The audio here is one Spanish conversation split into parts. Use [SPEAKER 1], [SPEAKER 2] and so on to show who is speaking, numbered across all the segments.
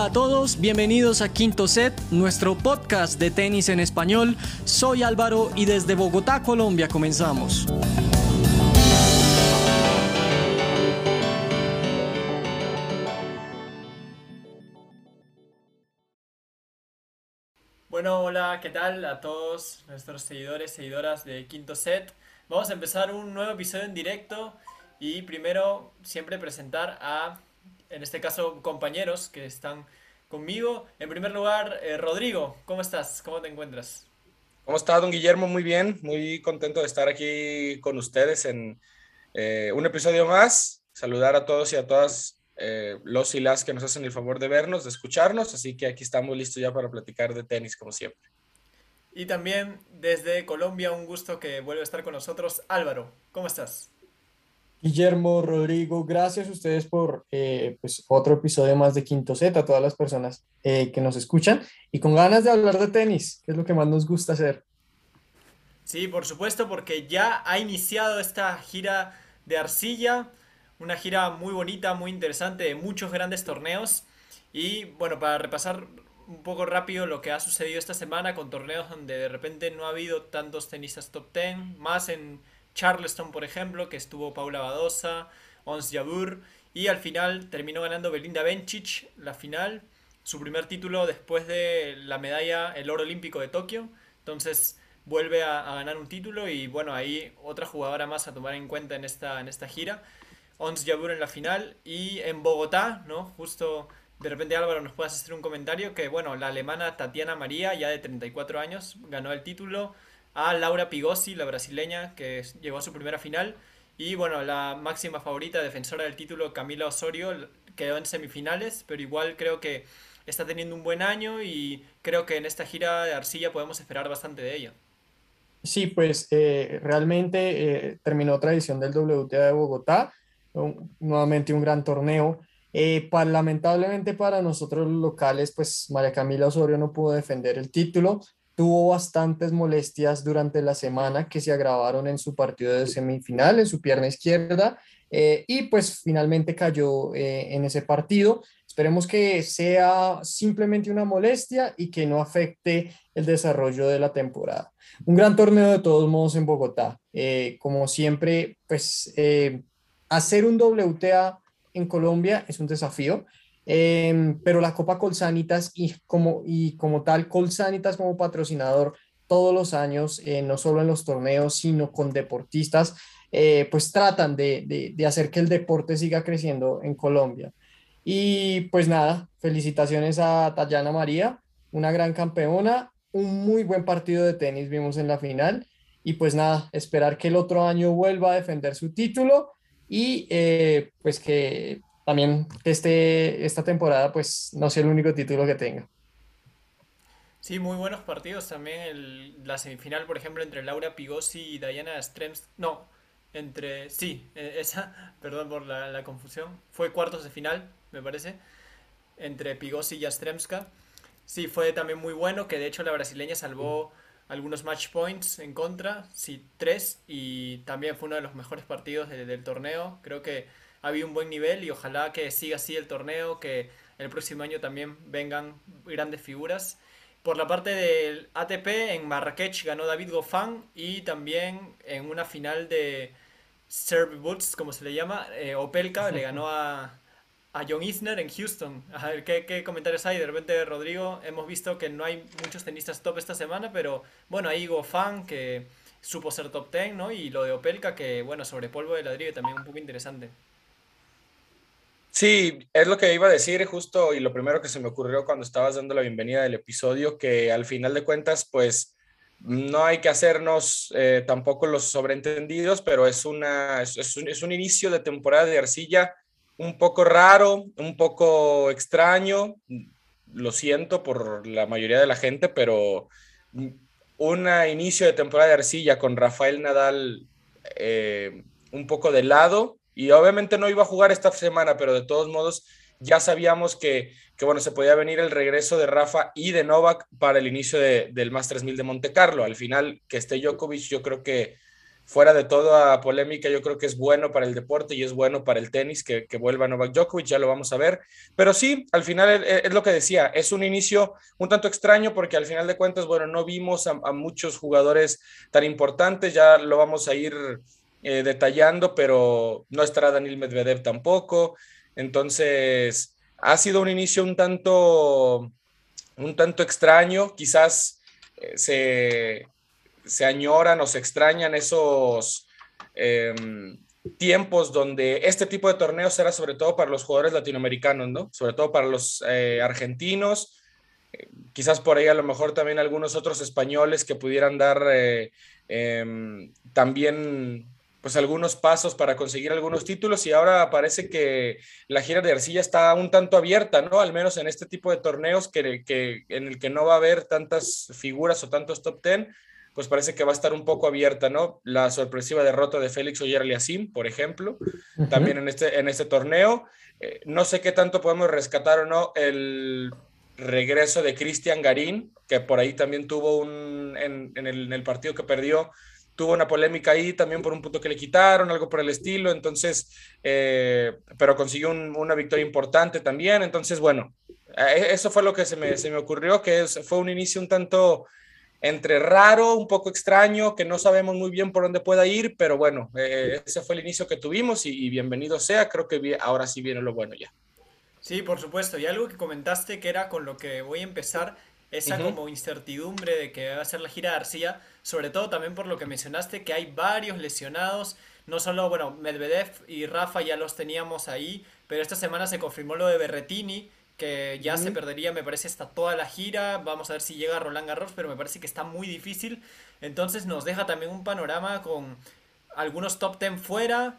[SPEAKER 1] A todos, bienvenidos a Quinto Set, nuestro podcast de tenis en español. Soy Álvaro y desde Bogotá, Colombia, comenzamos. Bueno, hola, ¿qué tal a todos nuestros seguidores, seguidoras de Quinto Set? Vamos a empezar un nuevo episodio en directo y primero siempre presentar a en este caso compañeros que están conmigo. En primer lugar, eh, Rodrigo, ¿cómo estás? ¿Cómo te encuentras?
[SPEAKER 2] ¿Cómo está, don Guillermo? Muy bien, muy contento de estar aquí con ustedes en eh, un episodio más. Saludar a todos y a todas eh, los y las que nos hacen el favor de vernos, de escucharnos. Así que aquí estamos listos ya para platicar de tenis, como siempre.
[SPEAKER 1] Y también desde Colombia, un gusto que vuelva a estar con nosotros. Álvaro, ¿cómo estás?
[SPEAKER 3] Guillermo, Rodrigo, gracias a ustedes por eh, pues, otro episodio más de Quinto Z, a todas las personas eh, que nos escuchan y con ganas de hablar de tenis, que es lo que más nos gusta hacer.
[SPEAKER 1] Sí, por supuesto, porque ya ha iniciado esta gira de arcilla, una gira muy bonita, muy interesante, de muchos grandes torneos. Y bueno, para repasar un poco rápido lo que ha sucedido esta semana con torneos donde de repente no ha habido tantos tenistas top 10, más en Charleston, por ejemplo, que estuvo Paula Badosa, Ons Jabur, y al final terminó ganando Belinda Bencic la final, su primer título después de la medalla, el oro olímpico de Tokio. Entonces vuelve a, ganar un título y bueno, ahí otra jugadora más a tomar en cuenta en esta, en esta gira. Ons Jabur en la final y en Bogotá, ¿no? Justo de repente Álvaro nos puedas hacer un comentario que bueno, la alemana Tatiana María, ya de 34 años, ganó el título a Laura Pigossi, la brasileña, que llegó a su primera final. Y bueno, la máxima favorita, defensora del título, Camila Osorio, quedó en semifinales, pero igual creo que está teniendo un buen año y creo que en esta gira de arcilla podemos esperar bastante de ella.
[SPEAKER 3] Sí, pues eh, realmente eh, terminó otra edición del WTA de Bogotá, nuevamente un gran torneo. Eh, lamentablemente para nosotros locales, pues María Camila Osorio no pudo defender el título, tuvo bastantes molestias durante la semana que se agravaron en su partido de semifinal, en su pierna izquierda, eh, y pues finalmente cayó eh, en ese partido. Esperemos que sea simplemente una molestia y que no afecte el desarrollo de la temporada. Un gran torneo de todos modos en Bogotá. Eh, como siempre, pues hacer un WTA en Colombia es un desafío. Em, pero la Copa Colsanitas y como, y como tal, Colsanitas como patrocinador todos los años, eh, no solo en los torneos, sino con deportistas, eh, pues tratan de, de, hacer que el deporte siga creciendo en Colombia. Y pues nada, felicitaciones a Tayana María, una gran campeona, un muy buen partido de tenis vimos en la final. Y pues nada, esperar que el otro año vuelva a defender su título y eh, pues que también este, esta temporada pues no sea el único título que tenga.
[SPEAKER 1] Sí, muy buenos partidos también. la semifinal, por ejemplo, entre Laura Pigossi y Diana Strems. No, entre. Sí, e, esa, perdón por la, confusión. Fue cuartos de final, me parece. Entre Pigossi y Astremska. Sí, fue también muy bueno. Que de hecho la brasileña salvó algunos match points en contra. Sí, tres. Y también fue uno de los mejores partidos del torneo. Creo que había un buen nivel y ojalá que siga así el torneo, que el próximo año también vengan grandes figuras. Por la parte del ATP, en Marrakech ganó David Goffin y también en una final de Serve Boots, como se le llama, eh, Opelka le ganó a, a John Isner en Houston. A ver, ¿qué, ¿qué, comentarios hay? De repente, Rodrigo, hemos visto que no hay muchos tenistas top esta semana, pero bueno, ahí Goffin que supo ser top 10, ¿no? Y lo de Opelka que, bueno, sobre polvo de ladrillo también un poco interesante.
[SPEAKER 2] Sí, es lo que iba a decir justo y lo primero que se me ocurrió cuando estabas dando la bienvenida del episodio, que al final de cuentas, pues no hay que hacernos eh, tampoco los sobreentendidos, pero es, una, es, un, es un inicio de temporada de arcilla un poco raro, un poco extraño, lo siento por la mayoría de la gente, pero un inicio de temporada de arcilla con Rafael Nadal eh, un poco de lado y obviamente no iba a jugar esta semana, pero de todos modos ya sabíamos que, bueno, se podía venir el regreso de Rafa y de Novak para el inicio del Masters 1000 de Monte Carlo. Al final, que esté Djokovic, yo creo que fuera de toda polémica, yo creo que es bueno para el deporte y es bueno para el tenis que, que vuelva Novak Djokovic, ya lo vamos a ver. Pero sí, al final es, lo que decía, es un inicio un tanto extraño porque al final de cuentas, bueno, no vimos a, muchos jugadores tan importantes, ya lo vamos a ir eh, detallando, pero no estará Daniel Medvedev tampoco. Entonces, ha sido un inicio un tanto, un tanto extraño, quizás eh, se se añoran o se extrañan esos em, tiempos donde este tipo de torneos era sobre todo para los jugadores latinoamericanos, ¿no? Sobre todo para los eh, argentinos, quizás por ahí a lo mejor también algunos otros españoles que pudieran dar em, también pues algunos pasos para conseguir algunos títulos y ahora parece que la gira de arcilla está un tanto abierta, ¿no? Al menos en este tipo de torneos que, que en el que no va a haber tantas figuras o tantos top ten, pues parece que va a estar un poco abierta, ¿no? La sorpresiva derrota de Félix Oyer Aliasim, por ejemplo, también en este, en este torneo. Eh, no sé qué tanto podemos rescatar o no el regreso de Cristian Garín, que por ahí también tuvo un, en, el, partido que perdió, tuvo una polémica ahí también por un punto que le quitaron, algo por el estilo, entonces, eh, pero consiguió una victoria importante también, entonces, bueno, eh, eso fue lo que se me, se me ocurrió, que fue un inicio un tanto entre raro, un poco extraño, que no sabemos muy bien por dónde pueda ir, pero bueno, eh, ese fue el inicio que tuvimos y, bienvenido sea, creo que ahora sí viene lo bueno ya.
[SPEAKER 1] Sí, por supuesto, y algo que comentaste que era con lo que voy a empezar, esa como incertidumbre de que va a ser la gira de Arcilla, sobre todo también por lo que mencionaste, que hay varios lesionados, no solo, bueno, Medvedev y Rafa ya los teníamos ahí, pero esta semana se confirmó lo de Berretini, que ya se perdería, me parece, hasta toda la gira. Vamos a ver si llega Roland Garros, pero me parece que está muy difícil. Entonces nos deja también un panorama con algunos top 10 fuera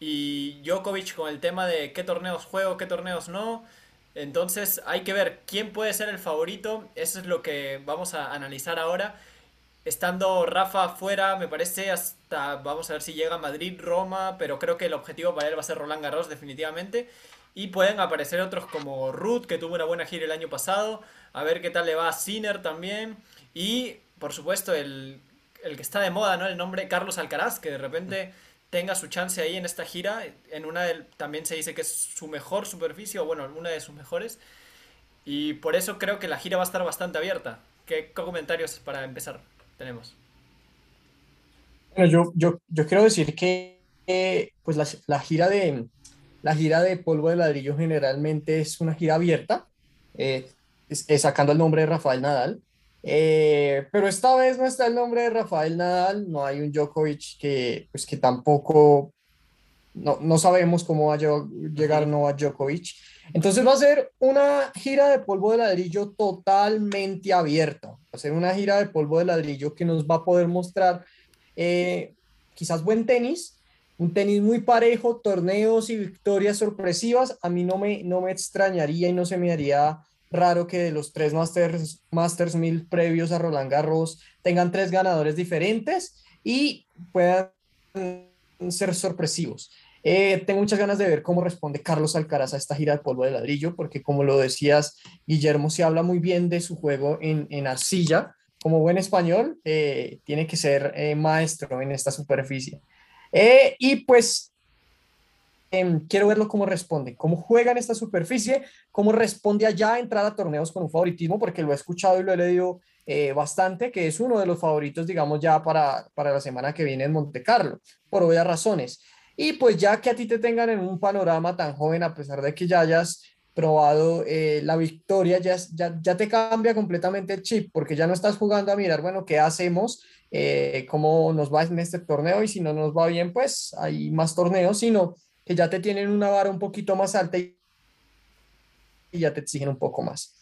[SPEAKER 1] y Djokovic con el tema de qué torneos juego, qué torneos no. Entonces hay que ver quién puede ser el favorito. Eso es lo que vamos a analizar ahora. Estando Rafa fuera, me parece hasta, vamos a ver si llega a Madrid, Roma, pero creo que el objetivo para él va a ser Roland Garros definitivamente. Y pueden aparecer otros como Ruth, que tuvo una buena gira el año pasado. A ver qué tal le va a Sinner también. Y, por supuesto, el, que está de moda, ¿no? El nombre Carlos Alcaraz, que de repente tenga su chance ahí en esta gira. En una del, también se dice que es su mejor superficie, o bueno, una de sus mejores. Y por eso creo que la gira va a estar bastante abierta. ¿Qué, comentarios para empezar tenemos?
[SPEAKER 3] Bueno, yo, yo, yo quiero decir que pues la, la gira de, la gira de polvo de ladrillo generalmente es una gira abierta, eh, sacando el nombre de Rafael Nadal. Eh, pero esta vez no está el nombre de Rafael Nadal, no hay un Djokovic que, pues, que tampoco, no, no sabemos cómo va a llegar Novak Djokovic. Entonces va a ser una gira de polvo de ladrillo totalmente abierta, va a ser una gira de polvo de ladrillo que nos va a poder mostrar eh, quizás buen tenis, un tenis muy parejo, torneos y victorias sorpresivas. A mí no me, no me extrañaría y no se me haría raro que los tres Masters, Masters 1000 previos a Roland Garros tengan tres ganadores diferentes y puedan ser sorpresivos. Eh, tengo muchas ganas de ver cómo responde Carlos Alcaraz a esta gira de polvo de ladrillo, porque como lo decías, Guillermo se habla muy bien de su juego en, en arcilla. Como buen español, eh, tiene que ser eh, maestro en esta superficie. Eh, y pues em, quiero verlo cómo responde, cómo juega en esta superficie, cómo responde allá a entrar a torneos con un favoritismo, porque lo he escuchado y lo he leído eh, bastante, que es uno de los favoritos, digamos, ya para, para la semana que viene en Monte Carlo, por obvias razones. Y pues ya que a ti te tengan en un panorama tan joven, a pesar de que ya hayas probado eh, la victoria, ya, ya, ya, te cambia completamente el chip, porque ya no estás jugando a mirar, bueno, ¿qué hacemos? Eh, cómo nos va en este torneo y si no nos va bien, pues hay más torneos, sino que ya te tienen una vara un poquito más alta y ya te exigen un poco más.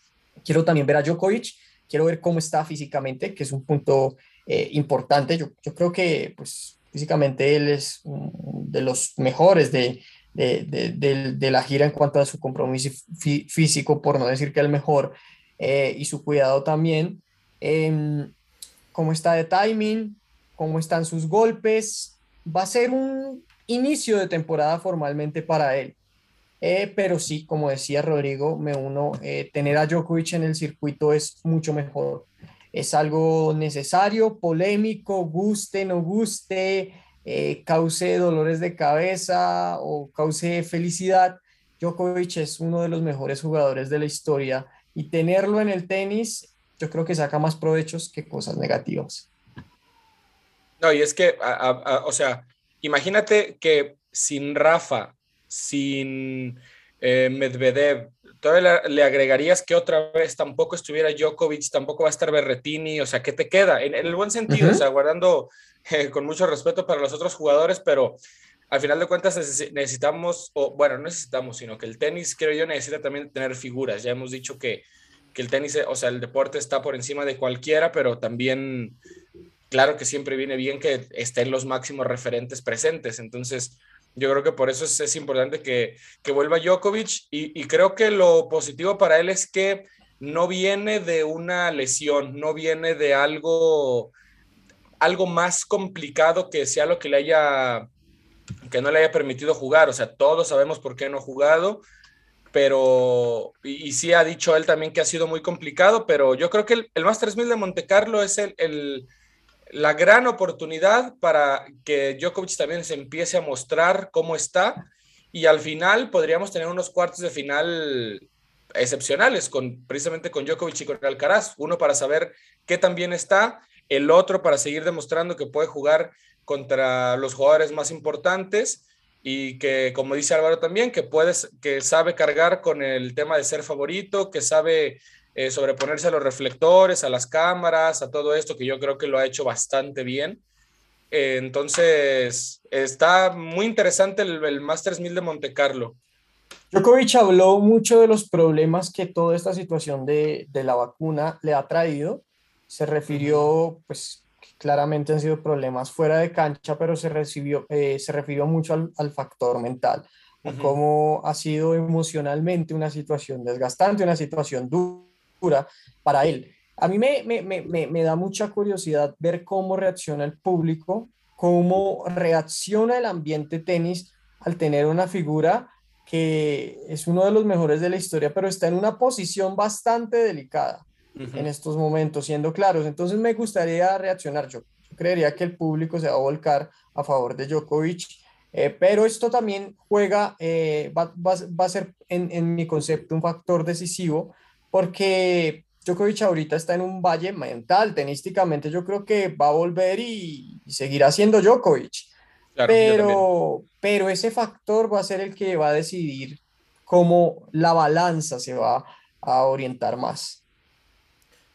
[SPEAKER 3] Quiero también ver a Djokovic, quiero ver cómo está físicamente, que es un punto eh, importante. Yo, creo que pues físicamente él es de los mejores de, de, de, de, la gira en cuanto a su compromiso físico, por no decir que el mejor, eh, y su cuidado también. Eh, cómo está de timing, cómo están sus golpes. Va a ser un inicio de temporada formalmente para él. Eh, pero sí, como decía Rodrigo, me uno, eh, tener a Djokovic en el circuito es mucho mejor. Es algo necesario, polémico, guste, no guste, eh, cause dolores de cabeza o cause felicidad, Djokovic es uno de los mejores jugadores de la historia y tenerlo en el tenis, yo creo que saca más provechos que cosas negativas.
[SPEAKER 2] No, y es que, o sea, imagínate que sin Rafa, sin eh, Medvedev, todavía le, agregarías que otra vez tampoco estuviera Djokovic, tampoco va a estar Berretini, o sea, ¿qué te queda? En, el buen sentido, o sea, guardando eh, con mucho respeto para los otros jugadores, pero al final de cuentas necesitamos, o bueno, no necesitamos, sino que el tenis, creo yo, necesita también tener figuras. Ya hemos dicho que, que el tenis, o sea, el deporte está por encima de cualquiera, pero también, claro que siempre viene bien que estén los máximos referentes presentes. Entonces, yo creo que por eso es, es importante que, que, vuelva Djokovic y, y, creo que lo positivo para él es que no viene de una lesión, no viene de algo, algo más complicado que sea lo que le haya, que no le haya permitido jugar. O sea, todos sabemos por qué no ha jugado, pero, y, sí ha dicho él también que ha sido muy complicado, pero yo creo que el, el Masters 1000 de Monte Carlo es el, el la gran oportunidad para que Djokovic también se empiece a mostrar cómo está. Y al final podríamos tener unos cuartos de final excepcionales con precisamente con Djokovic y con Alcaraz, uno para saber qué tan bien está, el otro para seguir demostrando que puede jugar contra los jugadores más importantes y que como dice Álvaro también que puedes que sabe cargar con el tema de ser favorito, que sabe eh, sobreponerse a los reflectores, a las cámaras, a todo esto, que yo creo que lo ha hecho bastante bien. Eh, entonces, está muy interesante el, el Masters 1000 de Monte Carlo.
[SPEAKER 3] Djokovic habló mucho de los problemas que toda esta situación de, de la vacuna le ha traído. Se refirió, pues claramente han sido problemas fuera de cancha, pero se, recibió, eh, se refirió mucho al, al factor mental, a cómo ha sido emocionalmente una situación desgastante, una situación dura para él. A mí me, me, me, me, da mucha curiosidad ver cómo reacciona el público, cómo reacciona el ambiente tenis al tener una figura que es uno de los mejores de la historia, pero está en una posición bastante delicada en estos momentos, siendo claros. Entonces me gustaría reaccionar. Yo, creería que el público se va a volcar a favor de Djokovic, eh, pero esto también juega, eh, va, va, va, a ser en, en mi concepto un factor decisivo porque Djokovic ahorita está en un valle mental, tenísticamente yo creo que va a volver y, seguirá siendo Djokovic. pero, pero ese factor va a ser el que va a decidir cómo la balanza se va a orientar más.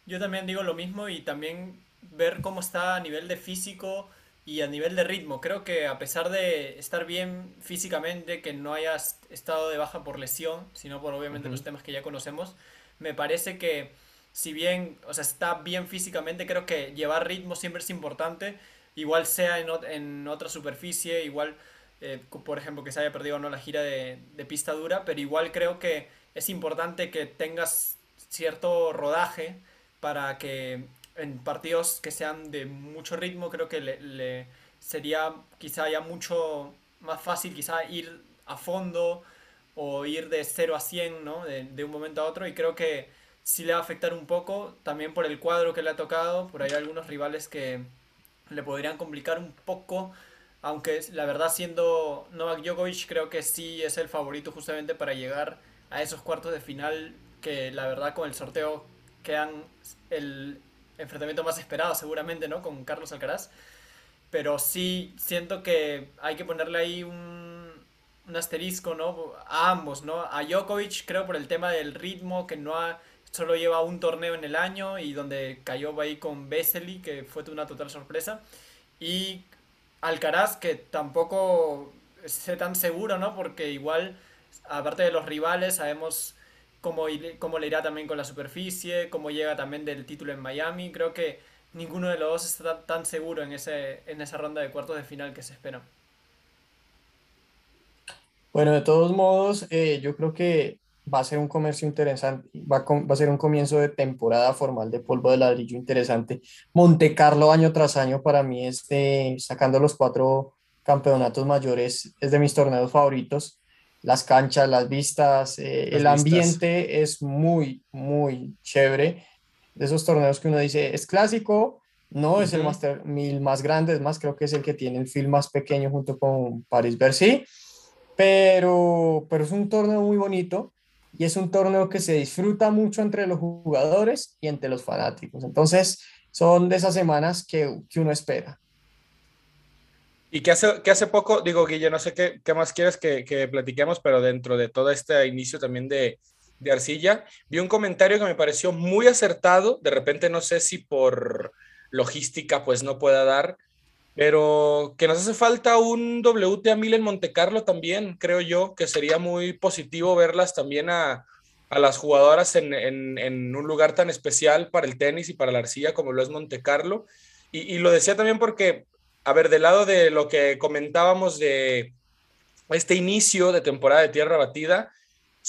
[SPEAKER 1] Yo también digo lo mismo y también ver cómo está a nivel de físico y a nivel de ritmo. Creo que a pesar de estar bien físicamente, que no haya estado de baja por lesión, sino por obviamente los temas que ya conocemos, me parece que si bien, o sea, está bien físicamente, creo que llevar ritmo siempre es importante, igual sea en, en otra superficie, igual, eh, por ejemplo, que se haya perdido o no la gira de, de, pista dura, pero igual creo que es importante que tengas cierto rodaje para que en partidos que sean de mucho ritmo, creo que le, le sería quizá ya mucho más fácil quizá ir a fondo o ir de 0 a 100, ¿no? De, de, un momento a otro y creo que sí le va a afectar un poco, también por el cuadro que le ha tocado, por ahí algunos rivales que le podrían complicar un poco, aunque la verdad siendo Novak Djokovic creo que sí es el favorito justamente para llegar a esos cuartos de final que la verdad con el sorteo quedan el enfrentamiento más esperado seguramente, ¿no? Con Carlos Alcaraz. Pero sí siento que hay que ponerle ahí un un asterisco, ¿no? A ambos, ¿no? A Djokovic, creo por el tema del ritmo, que no ha, solo lleva un torneo en el año y donde cayó ahí con Vesely, que fue una total sorpresa. Y Alcaraz, que tampoco sé tan seguro, ¿no? Porque igual, aparte de los rivales, sabemos cómo, cómo le irá también con la superficie, cómo llega también del título en Miami. Creo que ninguno de los dos está tan seguro en, ese, en esa ronda de cuartos de final que se espera.
[SPEAKER 3] Bueno, de todos modos, eh, yo creo que va a ser un comercio interesante, va a, va a, ser un comienzo de temporada formal de polvo de ladrillo interesante. Monte Carlo año tras año para mí es sacando los cuatro campeonatos mayores, es de mis torneos favoritos. Las canchas, las vistas, eh, las el ambiente es muy, muy chévere. De esos torneos que uno dice, es clásico, No es el Master 1000 más grande, es más, creo que es el que tiene el film más pequeño junto con Paris-Bercy, pero, pero es un torneo muy bonito y es un torneo que se disfruta mucho entre los jugadores y entre los fanáticos. Entonces, son de esas semanas que, que uno espera.
[SPEAKER 2] Y que hace, que hace poco, digo, Guille, no sé qué, qué más quieres que, que, platiquemos, pero dentro de todo este inicio también de, de Arcilla, vi un comentario que me pareció muy acertado, de repente no sé si por logística pues no pueda dar, pero que nos hace falta un WTA 1000 en Monte Carlo también, creo yo, que sería muy positivo verlas también a, a las jugadoras en, en, un lugar tan especial para el tenis y para la arcilla como lo es Monte Carlo. Y, y, lo decía también porque, a ver, del lado de lo que comentábamos de este inicio de temporada de tierra batida,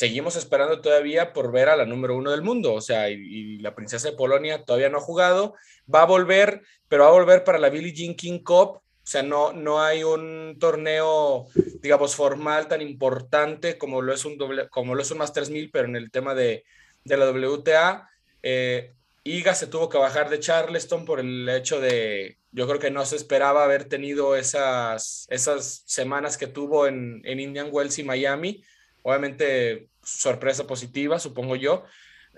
[SPEAKER 2] seguimos esperando todavía por ver a la número uno del mundo, o sea, y, y, la princesa de Polonia todavía no ha jugado, va a volver, pero va a volver para la Billie Jean King Cup, o sea, no, no hay un torneo, digamos, formal tan importante como lo es un, doble, como lo es un Masters 1000, pero en el tema de, de la WTA, eh, Iga se tuvo que bajar de Charleston por el hecho de, yo creo que no se esperaba haber tenido esas, esas semanas que tuvo en, en Indian Wells y Miami, obviamente sorpresa positiva, supongo yo.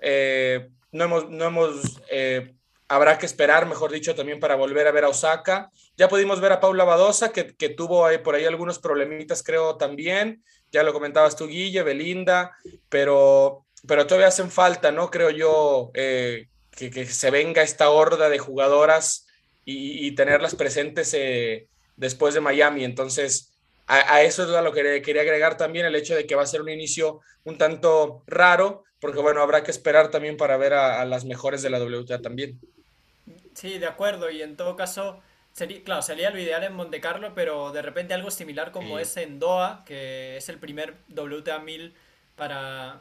[SPEAKER 2] Eh, no hemos, no hemos eh, habrá que esperar, mejor dicho, también para volver a ver a Osaka. Ya pudimos ver a Paula Badosa, que, que tuvo ahí, por ahí algunos problemitas, creo, también. Ya lo comentabas tú, Guille, Belinda, pero, pero todavía hacen falta, ¿no? Creo yo, eh, que, que, se venga esta horda de jugadoras y, tenerlas presentes después de Miami. Entonces, a, a, eso es a lo que quería agregar también el hecho de que va a ser un inicio un tanto raro, porque bueno, habrá que esperar también para ver a, a las mejores de la WTA también.
[SPEAKER 1] Sí, de acuerdo, y en todo caso, sería, claro, sería lo ideal en Monte Carlo, pero de repente algo similar como sí. es en Doha, que es el primer WTA 1000 para,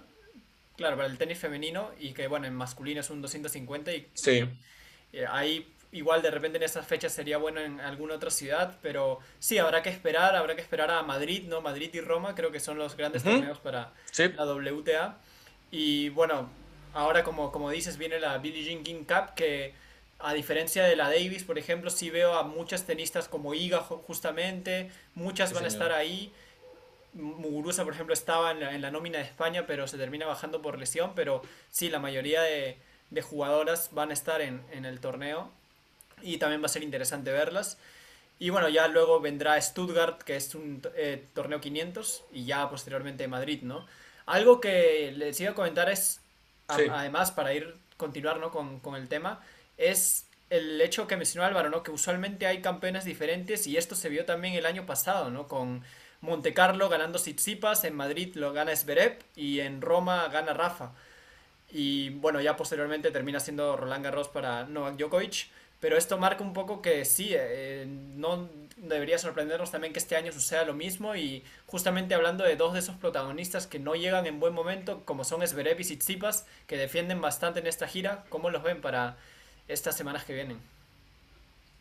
[SPEAKER 1] claro, para el tenis femenino, y que bueno, en masculino es un 250, y,
[SPEAKER 2] sí.
[SPEAKER 1] y ahí igual de repente en esas fechas sería bueno en alguna otra ciudad, pero sí, habrá que esperar, habrá que esperar a Madrid, ¿no? Madrid y Roma creo que son los grandes uh -huh. torneos para
[SPEAKER 2] sí.
[SPEAKER 1] la WTA. Y bueno, ahora como, como dices, viene la Billie Jean King Cup, que a diferencia de la Davis, por ejemplo, sí veo a muchas tenistas como Iga justamente, muchas sí, van señor. a estar ahí. Muguruza, por ejemplo, estaba en la, en la, nómina de España, pero se termina bajando por lesión, pero sí, la mayoría de, de jugadoras van a estar en, en el torneo y también va a ser interesante verlas. Y bueno, ya luego vendrá Stuttgart, que es un eh, torneo 500, y ya posteriormente Madrid, ¿no? Algo que les iba a comentar es, sí. a, además, para ir, continuar ¿no? con, con, el tema, es el hecho que mencionó Álvaro, ¿no? Que usualmente hay campeones diferentes, y esto se vio también el año pasado, ¿no? Con Monte Carlo ganando Tsitsipas, en Madrid lo gana Zverev, y en Roma gana Rafa. Y bueno, ya posteriormente termina siendo Roland Garros para Novak Djokovic. Pero esto marca un poco que sí, eh, no debería sorprendernos también que este año suceda lo mismo y justamente hablando de dos de esos protagonistas que no llegan en buen momento, como son Zverev y Tsitsipas, que defienden bastante en esta gira, ¿cómo los ven para estas semanas que vienen?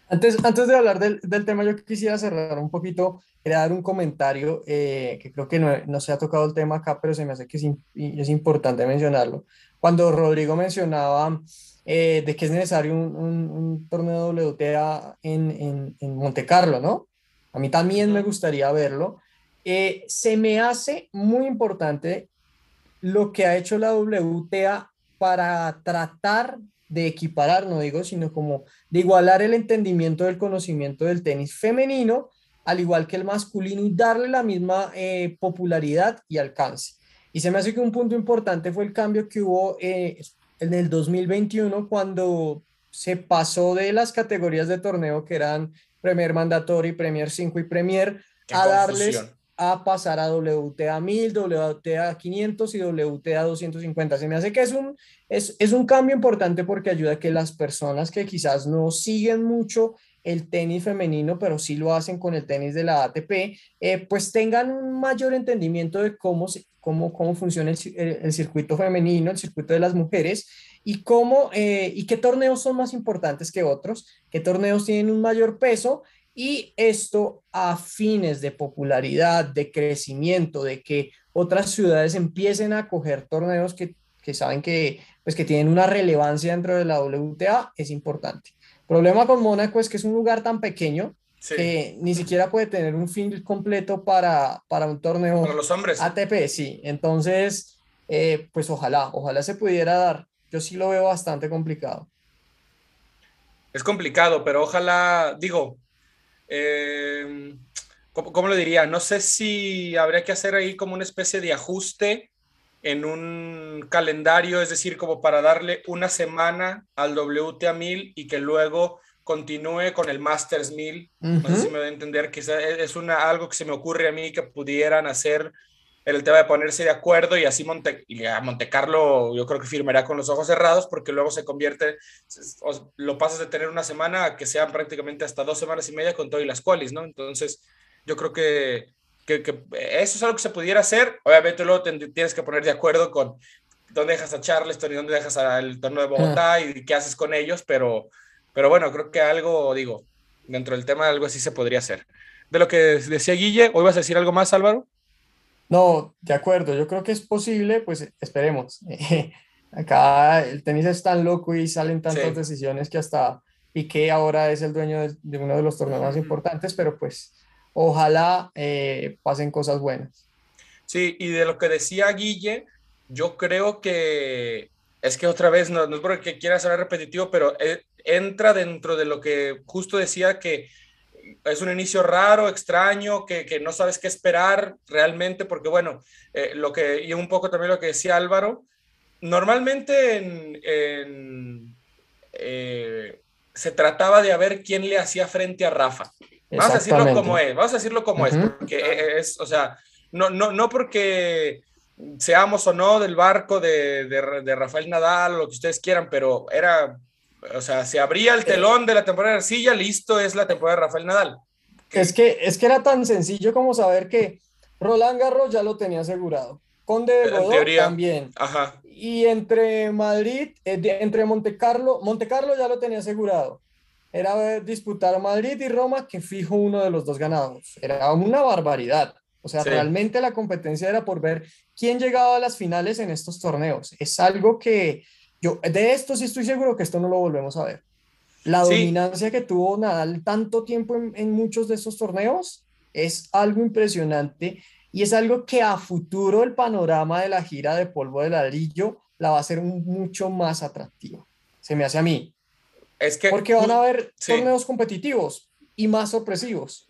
[SPEAKER 3] Antes, antes de hablar del, del tema, yo quisiera cerrar un poquito, quería dar un comentario, eh, que creo que no, no, se ha tocado el tema acá, pero se me hace que es, es importante mencionarlo. Cuando Rodrigo mencionaba eh, de que es necesario un, un, un torneo WTA en, en, en, Monte Carlo, ¿no? A mí también me gustaría verlo. Eh, se me hace muy importante lo que ha hecho la WTA para tratar de equiparar, no digo, sino como de igualar el entendimiento del conocimiento del tenis femenino, al igual que el masculino, y darle la misma eh, popularidad y alcance. Y se me hace que un punto importante fue el cambio que hubo eh, en el 2021 cuando se pasó de las categorías de torneo que eran Premier Mandatory, Premier 5 y Premier Qué a confusión. darles a pasar a WTA 1000, WTA 500 y WTA 250. Se me hace que es un, es, es un cambio importante porque ayuda a que las personas que quizás no siguen mucho el tenis femenino, pero sí lo hacen con el tenis de la ATP, eh, pues tengan un mayor entendimiento de cómo, cómo, cómo funciona el, el, circuito femenino, el circuito de las mujeres y cómo eh, y qué torneos son más importantes que otros, qué torneos tienen un mayor peso y esto a fines de popularidad, de crecimiento, de que otras ciudades empiecen a coger torneos que, que saben que, pues que tienen una relevancia dentro de la WTA, es importante. Problema con Mónaco es que es un lugar tan pequeño que ni siquiera puede tener un fin completo para, para un torneo
[SPEAKER 2] para los hombres.
[SPEAKER 3] ATP, sí. Entonces, eh, pues ojalá, ojalá se pudiera dar. Yo sí lo veo bastante complicado.
[SPEAKER 2] Es complicado, pero ojalá, digo, eh, ¿cómo, lo diría? No sé si habría que hacer ahí como una especie de ajuste en un calendario, es decir, como para darle una semana al WTA 1000 y que luego continúe con el Masters 1000. No sé si me voy a entender, que es una, algo que se me ocurre a mí que pudieran hacer el tema de ponerse de acuerdo y así Monte, y a Monte Carlo yo creo que firmará con los ojos cerrados porque luego se convierte, lo pasas de tener una semana a que sean prácticamente hasta dos semanas y media con todo y las cuales, ¿no? Entonces yo creo que, que, eso es algo que se pudiera hacer. Obviamente luego tienes que poner de acuerdo con dónde dejas a Charleston y dónde dejas al torneo de Bogotá y qué haces con ellos, pero, pero bueno, creo que algo, digo, dentro del tema algo así se podría hacer. De lo que decía Guille, ¿hoy vas a decir algo más, Álvaro?
[SPEAKER 3] No, de acuerdo, yo creo que es posible, pues esperemos. Acá el tenis es tan loco y salen tantas decisiones que hasta Piqué ahora es el dueño de, uno de los torneos más importantes, pero pues ojalá eh, pasen cosas buenas.
[SPEAKER 2] Sí, y de lo que decía Guille, yo creo que es que otra vez, no, no es porque quiera ser repetitivo, pero eh, entra dentro de lo que justo decía que es un inicio raro, extraño, que, no sabes qué esperar realmente, porque bueno, eh, lo que, y un poco también lo que decía Álvaro, normalmente en, se trataba de ver quién le hacía frente a Rafa. Vamos a decirlo como es, vamos a decirlo como es, porque es, o sea, no, no, no porque seamos o no del barco de, de, de Rafael Nadal, lo que ustedes quieran, pero era o sea, se abría el telón de la temporada de Arcilla, listo, es la temporada de Rafael Nadal.
[SPEAKER 3] Es que, es que era tan sencillo como saber que Roland Garros ya lo tenía asegurado. Conde de Godó también.
[SPEAKER 2] Ajá.
[SPEAKER 3] Y entre Madrid, eh, entre Monte Carlo, Monte Carlo ya lo tenía asegurado. Era disputar Madrid y Roma, que fijo uno de los dos ganados. Era una barbaridad. O sea, realmente la competencia era por ver quién llegaba a las finales en estos torneos. Es algo que, yo de esto sí estoy seguro que esto no lo volvemos a ver. La dominancia que tuvo Nadal tanto tiempo en, muchos de estos torneos es algo impresionante y es algo que a futuro el panorama de la gira de polvo de ladrillo la va a hacer mucho más atractiva. Se me hace a mí.
[SPEAKER 2] Es que
[SPEAKER 3] porque van a haber torneos competitivos y más sorpresivos.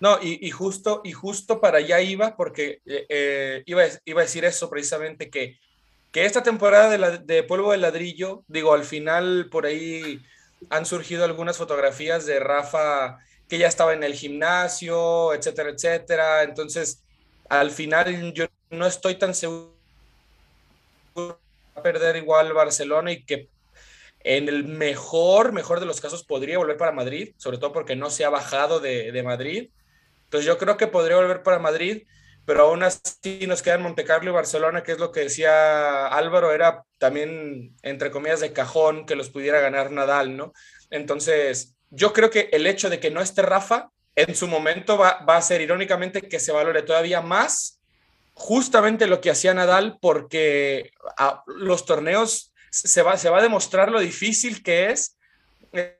[SPEAKER 2] No, y, justo y justo para allá iba porque eh, eh, iba, iba a decir eso precisamente que que esta temporada de, de Polvo de Ladrillo, digo, al final por ahí han surgido algunas fotografías de Rafa que ya estaba en el gimnasio, etcétera, etcétera. Entonces, al final yo no estoy tan seguro de perder igual Barcelona y que en el mejor, mejor de los casos podría volver para Madrid, sobre todo porque no se ha bajado de, de Madrid. Entonces yo creo que podría volver para Madrid pero aún así nos quedan Montecarlo y Barcelona, que es lo que decía Álvaro, era también, entre comillas, de cajón que los pudiera ganar Nadal, ¿no? Entonces, yo creo que el hecho de que no esté Rafa, en su momento va, va a ser irónicamente que se valore todavía más justamente lo que hacía Nadal, porque los torneos se va, se va a demostrar lo difícil que es eh,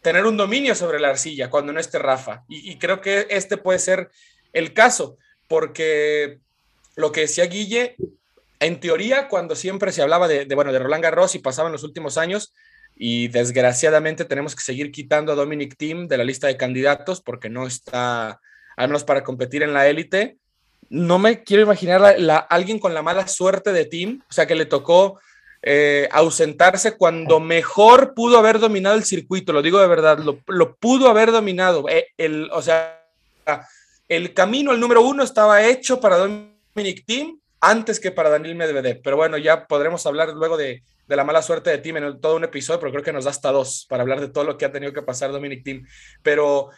[SPEAKER 2] tener un dominio sobre la arcilla cuando no esté Rafa. Y, creo que este puede ser el caso porque lo que decía Guille, en teoría, cuando siempre se hablaba de, bueno, de Roland Garros y pasaban los últimos años, y desgraciadamente tenemos que seguir quitando a Dominic Thiem de la lista de candidatos porque no está, al menos para competir en la élite. No me quiero imaginar a alguien con la mala suerte de Thiem, o sea, que le tocó eh, ausentarse cuando mejor pudo haber dominado el circuito, lo digo de verdad, lo, pudo haber dominado. Eh, el, o sea, el camino al número uno estaba hecho para Dominic Thiem antes que para Daniel Medvedev. Pero bueno, ya podremos hablar luego de, la mala suerte de Thiem en todo un episodio, pero creo que nos da hasta dos para hablar de todo lo que ha tenido que pasar Dominic Thiem. Pero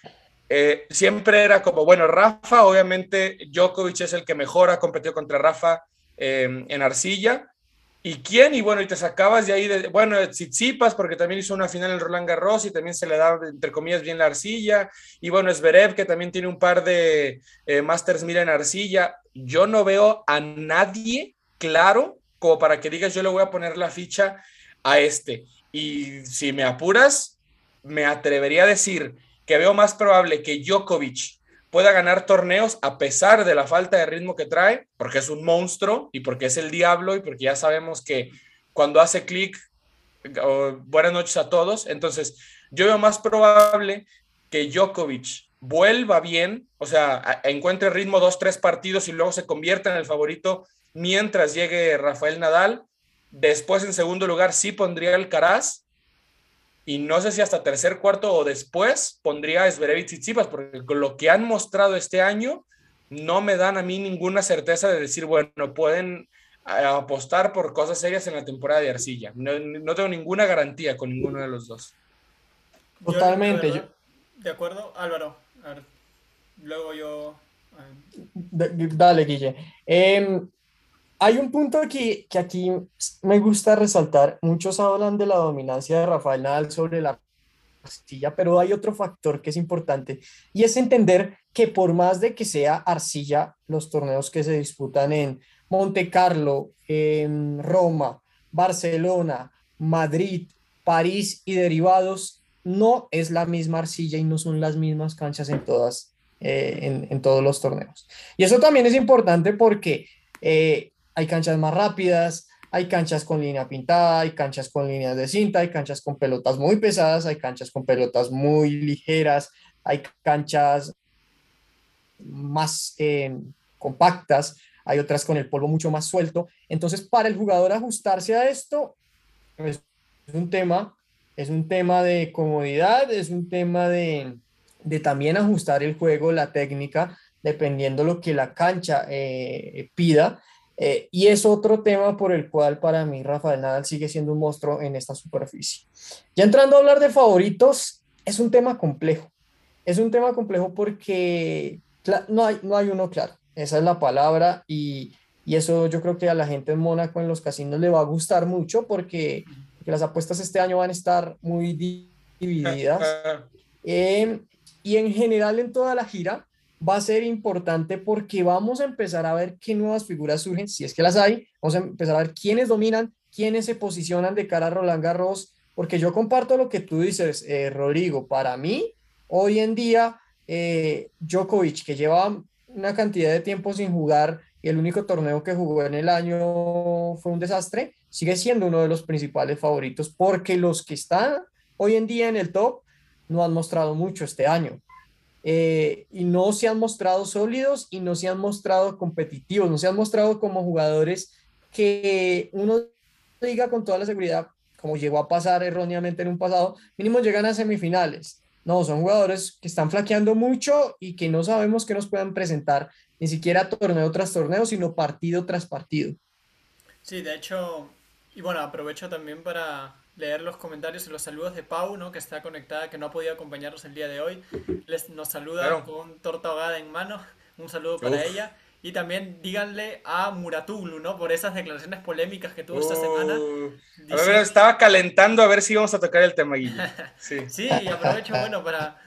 [SPEAKER 2] eh, siempre era como, bueno, Rafa, obviamente Djokovic es el que mejor ha competido contra Rafa eh, en arcilla. ¿Y quién? Y bueno, y te sacabas de ahí, de, bueno, Tsitsipas, porque también hizo una final en Roland Garros y también se le da, entre comillas, bien la arcilla. Y bueno, Zverev, que también tiene un par de eh, Masters Mira en arcilla. Yo no veo a nadie claro como para que digas, yo le voy a poner la ficha a este. Y si me apuras, me atrevería a decir que veo más probable que Djokovic pueda ganar torneos a pesar de la falta de ritmo que trae, porque es un monstruo y porque es el diablo y porque ya sabemos que cuando hace clic, buenas noches a todos, entonces yo veo más probable que Djokovic vuelva bien, o sea, encuentre ritmo dos, tres partidos y luego se convierta en el favorito mientras llegue Rafael Nadal. Después, en segundo lugar, sí pondría el Caraz. Y no sé si hasta tercer, cuarto o después pondría a Zverev y Tsitsipas, porque con lo que han mostrado este año, no me dan a mí ninguna certeza de decir, bueno, pueden eh, apostar por cosas serias en la temporada de arcilla. No, tengo ninguna garantía con ninguno de los dos.
[SPEAKER 3] Totalmente.
[SPEAKER 1] de acuerdo, Álvaro. A ver, luego yo.
[SPEAKER 3] Dale, Guille. Em, hay un punto aquí que aquí me gusta resaltar. Muchos hablan de la dominancia de Rafael Nadal sobre la arcilla, pero hay otro factor que es importante y es entender que por más de que sea arcilla, los torneos que se disputan en Monte Carlo, en Roma, Barcelona, Madrid, París y derivados, no es la misma arcilla y no son las mismas canchas en todas, eh, en, todos los torneos. Y eso también es importante porque eh, hay canchas más rápidas, hay canchas con línea pintada, hay canchas con líneas de cinta, hay canchas con pelotas muy pesadas, hay canchas con pelotas muy ligeras, hay canchas más eh, compactas, hay otras con el polvo mucho más suelto. Entonces, para el jugador ajustarse a esto es un tema, es un tema de comodidad, es un tema de, de también ajustar el juego, la técnica, dependiendo lo que la cancha eh, pida. Eh, y es otro tema por el cual para mí Rafael Nadal sigue siendo un monstruo en esta superficie. Ya entrando a hablar de favoritos, es un tema complejo. Es un tema complejo porque no hay, no hay uno claro. Esa es la palabra y, y eso yo creo que a la gente en Mónaco en los casinos le va a gustar mucho porque, las apuestas este año van a estar muy divididas. Eh, y en general en toda la gira, va a ser importante porque vamos a empezar a ver qué nuevas figuras surgen, si es que las hay, vamos a empezar a ver quiénes dominan, quiénes se posicionan de cara a Roland Garros, porque yo comparto lo que tú dices, eh, Rodrigo, para mí, hoy en día, eh, Djokovic, que lleva una cantidad de tiempo sin jugar y el único torneo que jugó en el año fue un desastre, sigue siendo uno de los principales favoritos porque los que están hoy en día en el top no han mostrado mucho este año. Eh, y no se han mostrado sólidos y no se han mostrado competitivos, no se han mostrado como jugadores que uno diga con toda la seguridad, como llegó a pasar erróneamente en un pasado, mínimo llegan a semifinales. No, son jugadores que están flaqueando mucho y que no sabemos que nos puedan presentar ni siquiera torneo tras torneo, sino partido tras partido.
[SPEAKER 1] Sí, de hecho, y bueno, aprovecho también para leer los comentarios y los saludos de Pau, ¿no? que está conectada, que no ha podido acompañarnos el día de hoy. Les, nos saluda con torta ahogada en mano. Un saludo para ella. Y también díganle a Muratuglu, ¿no? Por esas declaraciones polémicas que tuvo esta semana.
[SPEAKER 2] A ver, estaba calentando a ver si íbamos a tocar el tema, Guille.
[SPEAKER 1] Sí, sí y aprovecho, bueno, para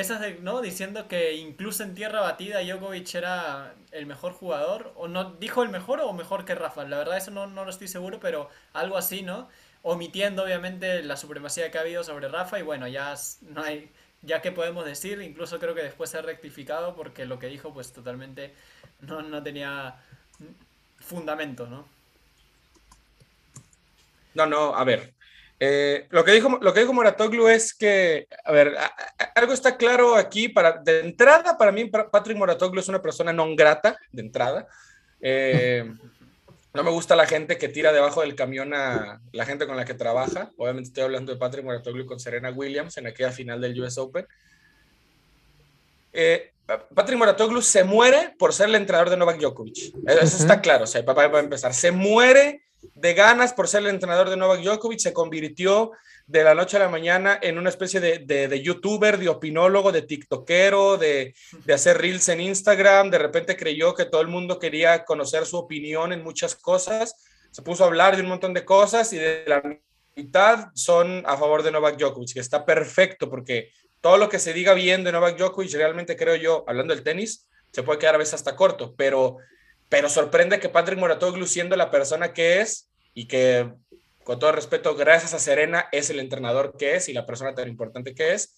[SPEAKER 1] esas, de, ¿no? Diciendo que incluso en tierra batida Djokovic era el mejor jugador. O no, ¿Dijo el mejor o mejor que Rafa? La verdad, eso no, no lo estoy seguro, pero algo así, ¿no? omitiendo obviamente la supremacía que ha habido sobre Rafa y bueno, ya no hay ya que podemos decir, incluso creo que después se ha rectificado porque lo que dijo pues totalmente no, no tenía fundamento, ¿no?
[SPEAKER 2] No, no, a ver. Eh, lo, que dijo, lo que dijo Moratoglu es que, a ver, algo está claro aquí. Para, de entrada, para mí, Patrick Moratoglu es una persona no grata, de entrada. Eh, no me gusta la gente que tira debajo del camión a la gente con la que trabaja. Obviamente estoy hablando de Patrick Moratoglu con Serena Williams en aquella final del US Open. Eh, Patrick Moratoglu se muere por ser el entrenador de Novak Djokovic. Eso está claro, o sea, para empezar. Se muere de ganas por ser el entrenador de Novak Djokovic. Se convirtió de la noche a la mañana en una especie de, de, youtuber, de opinólogo, de tiktokero, de, de, hacer reels en Instagram. De repente creyó que todo el mundo quería conocer su opinión en muchas cosas. Se puso a hablar de un montón de cosas y de la mitad son a favor de Novak Djokovic, que está perfecto porque todo lo que se diga bien de Novak Djokovic, realmente creo yo, hablando del tenis, se puede quedar a veces hasta corto, pero, pero sorprende que Patrick Moratoglu, siendo la persona que es y que con todo respeto, gracias a Serena, es el entrenador que es y la persona tan importante que es.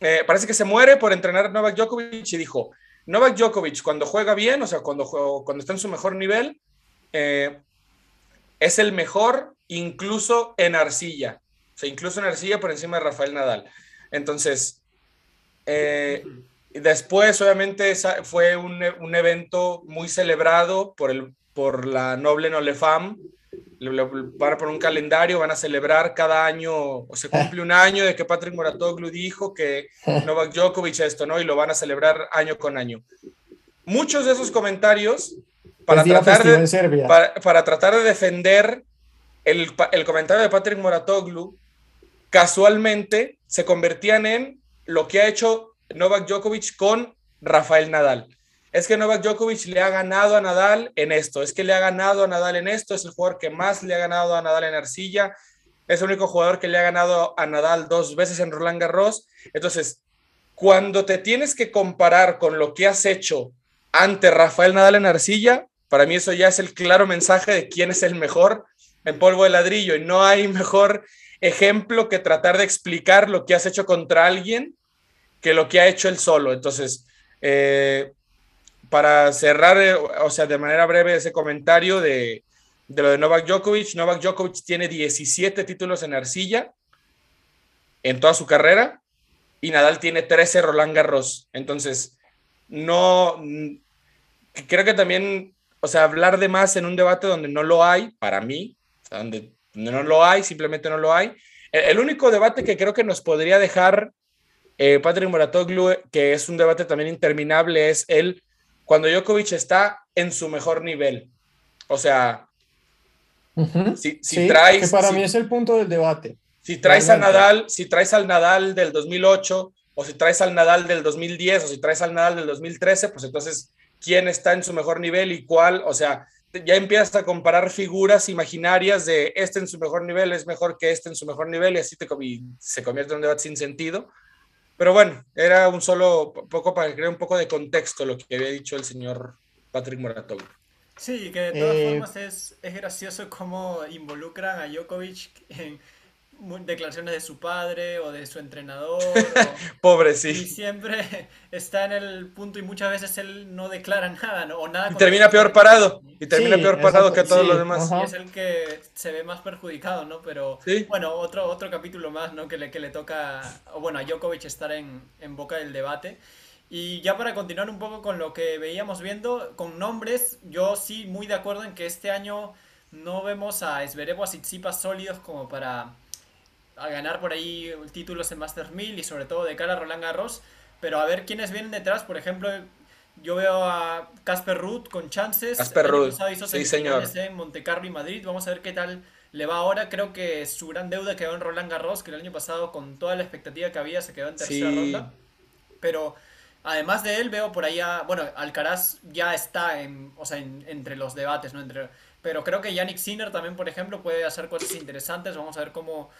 [SPEAKER 2] Eh, parece que se muere por entrenar a Novak Djokovic y dijo, Novak Djokovic cuando juega bien, o sea, cuando, cuando está en su mejor nivel, eh, es el mejor incluso en arcilla, o sea, incluso en arcilla por encima de Rafael Nadal. Entonces, eh, después obviamente fue un, un, evento muy celebrado por, el, por la noble Nolefam, van a poner un calendario, van a celebrar cada año, o se cumple un año de que Patrick Moratoglu dijo que Novak Djokovic esto, ¿no? Y lo van a celebrar año con año. Muchos de esos comentarios, para, tratar de, para, tratar de defender el, el comentario de Patrick Moratoglu, casualmente se convertían en lo que ha hecho Novak Djokovic con Rafael Nadal es que Novak Djokovic le ha ganado a Nadal en esto, es que le ha ganado a Nadal en esto, es el jugador que más le ha ganado a Nadal en arcilla, es el único jugador que le ha ganado a Nadal dos veces en Roland Garros. Entonces, cuando te tienes que comparar con lo que has hecho ante Rafael Nadal en arcilla, para mí eso ya es el claro mensaje de quién es el mejor en polvo de ladrillo y no hay mejor ejemplo que tratar de explicar lo que has hecho contra alguien que lo que ha hecho él solo. Entonces, eh, para cerrar, eh, o sea, de manera breve ese comentario de, lo de Novak Djokovic, Novak Djokovic tiene 17 títulos en arcilla en toda su carrera y Nadal tiene 13 Roland Garros. Entonces, no, creo que también, o sea, hablar de más en un debate donde no lo hay, para mí, donde no lo hay, simplemente no lo hay. El, único debate que creo que nos podría dejar eh, Patrick Moratoglu, que es un debate también interminable, es el cuando Djokovic está en su mejor nivel. O sea,
[SPEAKER 3] si, traes... Que para mí es el punto del debate.
[SPEAKER 2] Si traes a Nadal, si traes al Nadal del 2008, o si traes al Nadal del 2010, o si traes al Nadal del 2013, pues entonces, ¿quién está en su mejor nivel y cuál? O sea, ya empiezas a comparar figuras imaginarias de este en su mejor nivel es mejor que este en su mejor nivel y así te, se convierte en un debate sin sentido. Pero bueno, era un solo poco para crear un poco de contexto lo que había dicho el señor Patrick Moratón.
[SPEAKER 1] Sí, que de todas eh, formas es, es gracioso cómo involucran a Djokovic en declaraciones de su padre o de su entrenador.
[SPEAKER 2] Pobre, sí.
[SPEAKER 1] Y siempre está en el punto y muchas veces él no declara nada, ¿no? O nada
[SPEAKER 2] y termina peor parado. Y termina peor parado que todos los demás.
[SPEAKER 1] Y es el que se ve más perjudicado, ¿no? Pero bueno, otro, otro capítulo más, ¿no? Que le, que le toca, o bueno, a Djokovic estar en, en boca del debate. Y ya para continuar un poco con lo que veíamos viendo, con nombres, yo sí muy de acuerdo en que este año no vemos a Esverebo a Tsitsipas sólidos como para a ganar por ahí títulos en Masters 1000 y sobre todo de cara a Roland Garros. Pero a ver quiénes vienen detrás. Por ejemplo, yo veo a Casper Ruth con chances.
[SPEAKER 2] Casper Ruth, sí señor.
[SPEAKER 1] En Monte Carlo y Madrid. Vamos a ver qué tal le va ahora. Creo que su gran deuda quedó en Roland Garros, que el año pasado con toda la expectativa que había se quedó en tercera ronda. Pero además de él veo por ahí a, bueno, Alcaraz ya está en, o sea, entre los debates, ¿no? Entre, pero creo que Yannick Sinner también, por ejemplo, puede hacer cosas interesantes. Vamos a ver cómo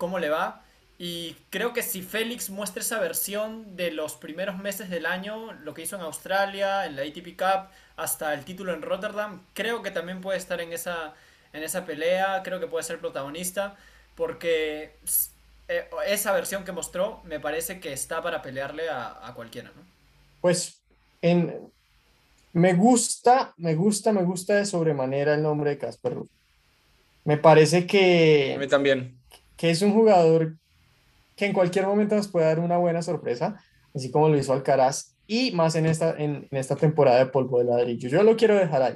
[SPEAKER 1] cómo le va. Y creo que si Félix muestra esa versión de los primeros meses del año, lo que hizo en Australia, en la ATP Cup, hasta el título en Rotterdam, creo que también puede estar en esa, en esa pelea, creo que puede ser protagonista, porque eh, esa versión que mostró me parece que está para pelearle a, cualquiera, ¿no?
[SPEAKER 3] Pues en, me gusta, me gusta, me gusta de sobremanera el nombre de Casper Ruud. Me parece que...
[SPEAKER 2] A mí también
[SPEAKER 3] que es un jugador que en cualquier momento nos puede dar una buena sorpresa, así como lo hizo Alcaraz, y más en esta, en, esta temporada de polvo de ladrillo. Yo lo quiero dejar ahí.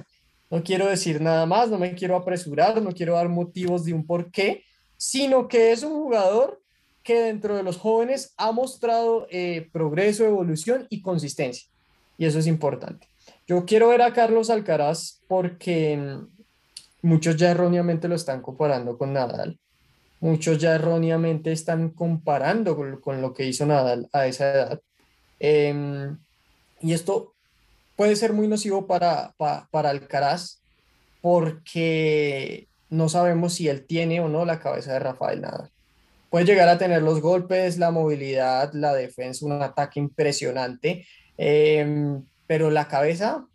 [SPEAKER 3] No quiero decir nada más, no me quiero apresurar, no quiero dar motivos de un por qué, sino que es un jugador que dentro de los jóvenes ha mostrado eh, progreso, evolución y consistencia. Y eso es importante. Yo quiero ver a Carlos Alcaraz porque mm, muchos ya erróneamente lo están comparando con Nadal muchos ya erróneamente están comparando con, lo que hizo Nadal a esa edad. Em, y esto puede ser muy nocivo para, para, Alcaraz porque no sabemos si él tiene o no la cabeza de Rafael Nadal. Puede llegar a tener los golpes, la movilidad, la defensa, un ataque impresionante, em, pero la cabeza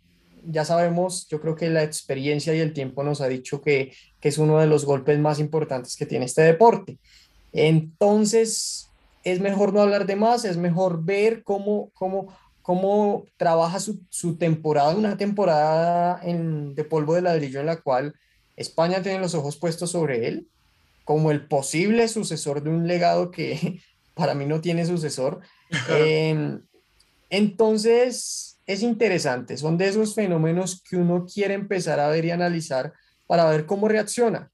[SPEAKER 3] ya sabemos, yo creo que la experiencia y el tiempo nos ha dicho que, que es uno de los golpes más importantes que tiene este deporte. Entonces, es mejor no hablar de más, es mejor ver cómo, cómo, cómo trabaja su, su temporada, una temporada en, de polvo de ladrillo en la cual España tiene los ojos puestos sobre él como el posible sucesor de un legado que para mí no tiene sucesor. Em, entonces, es interesante, son de esos fenómenos que uno quiere empezar a ver y analizar para ver cómo reacciona,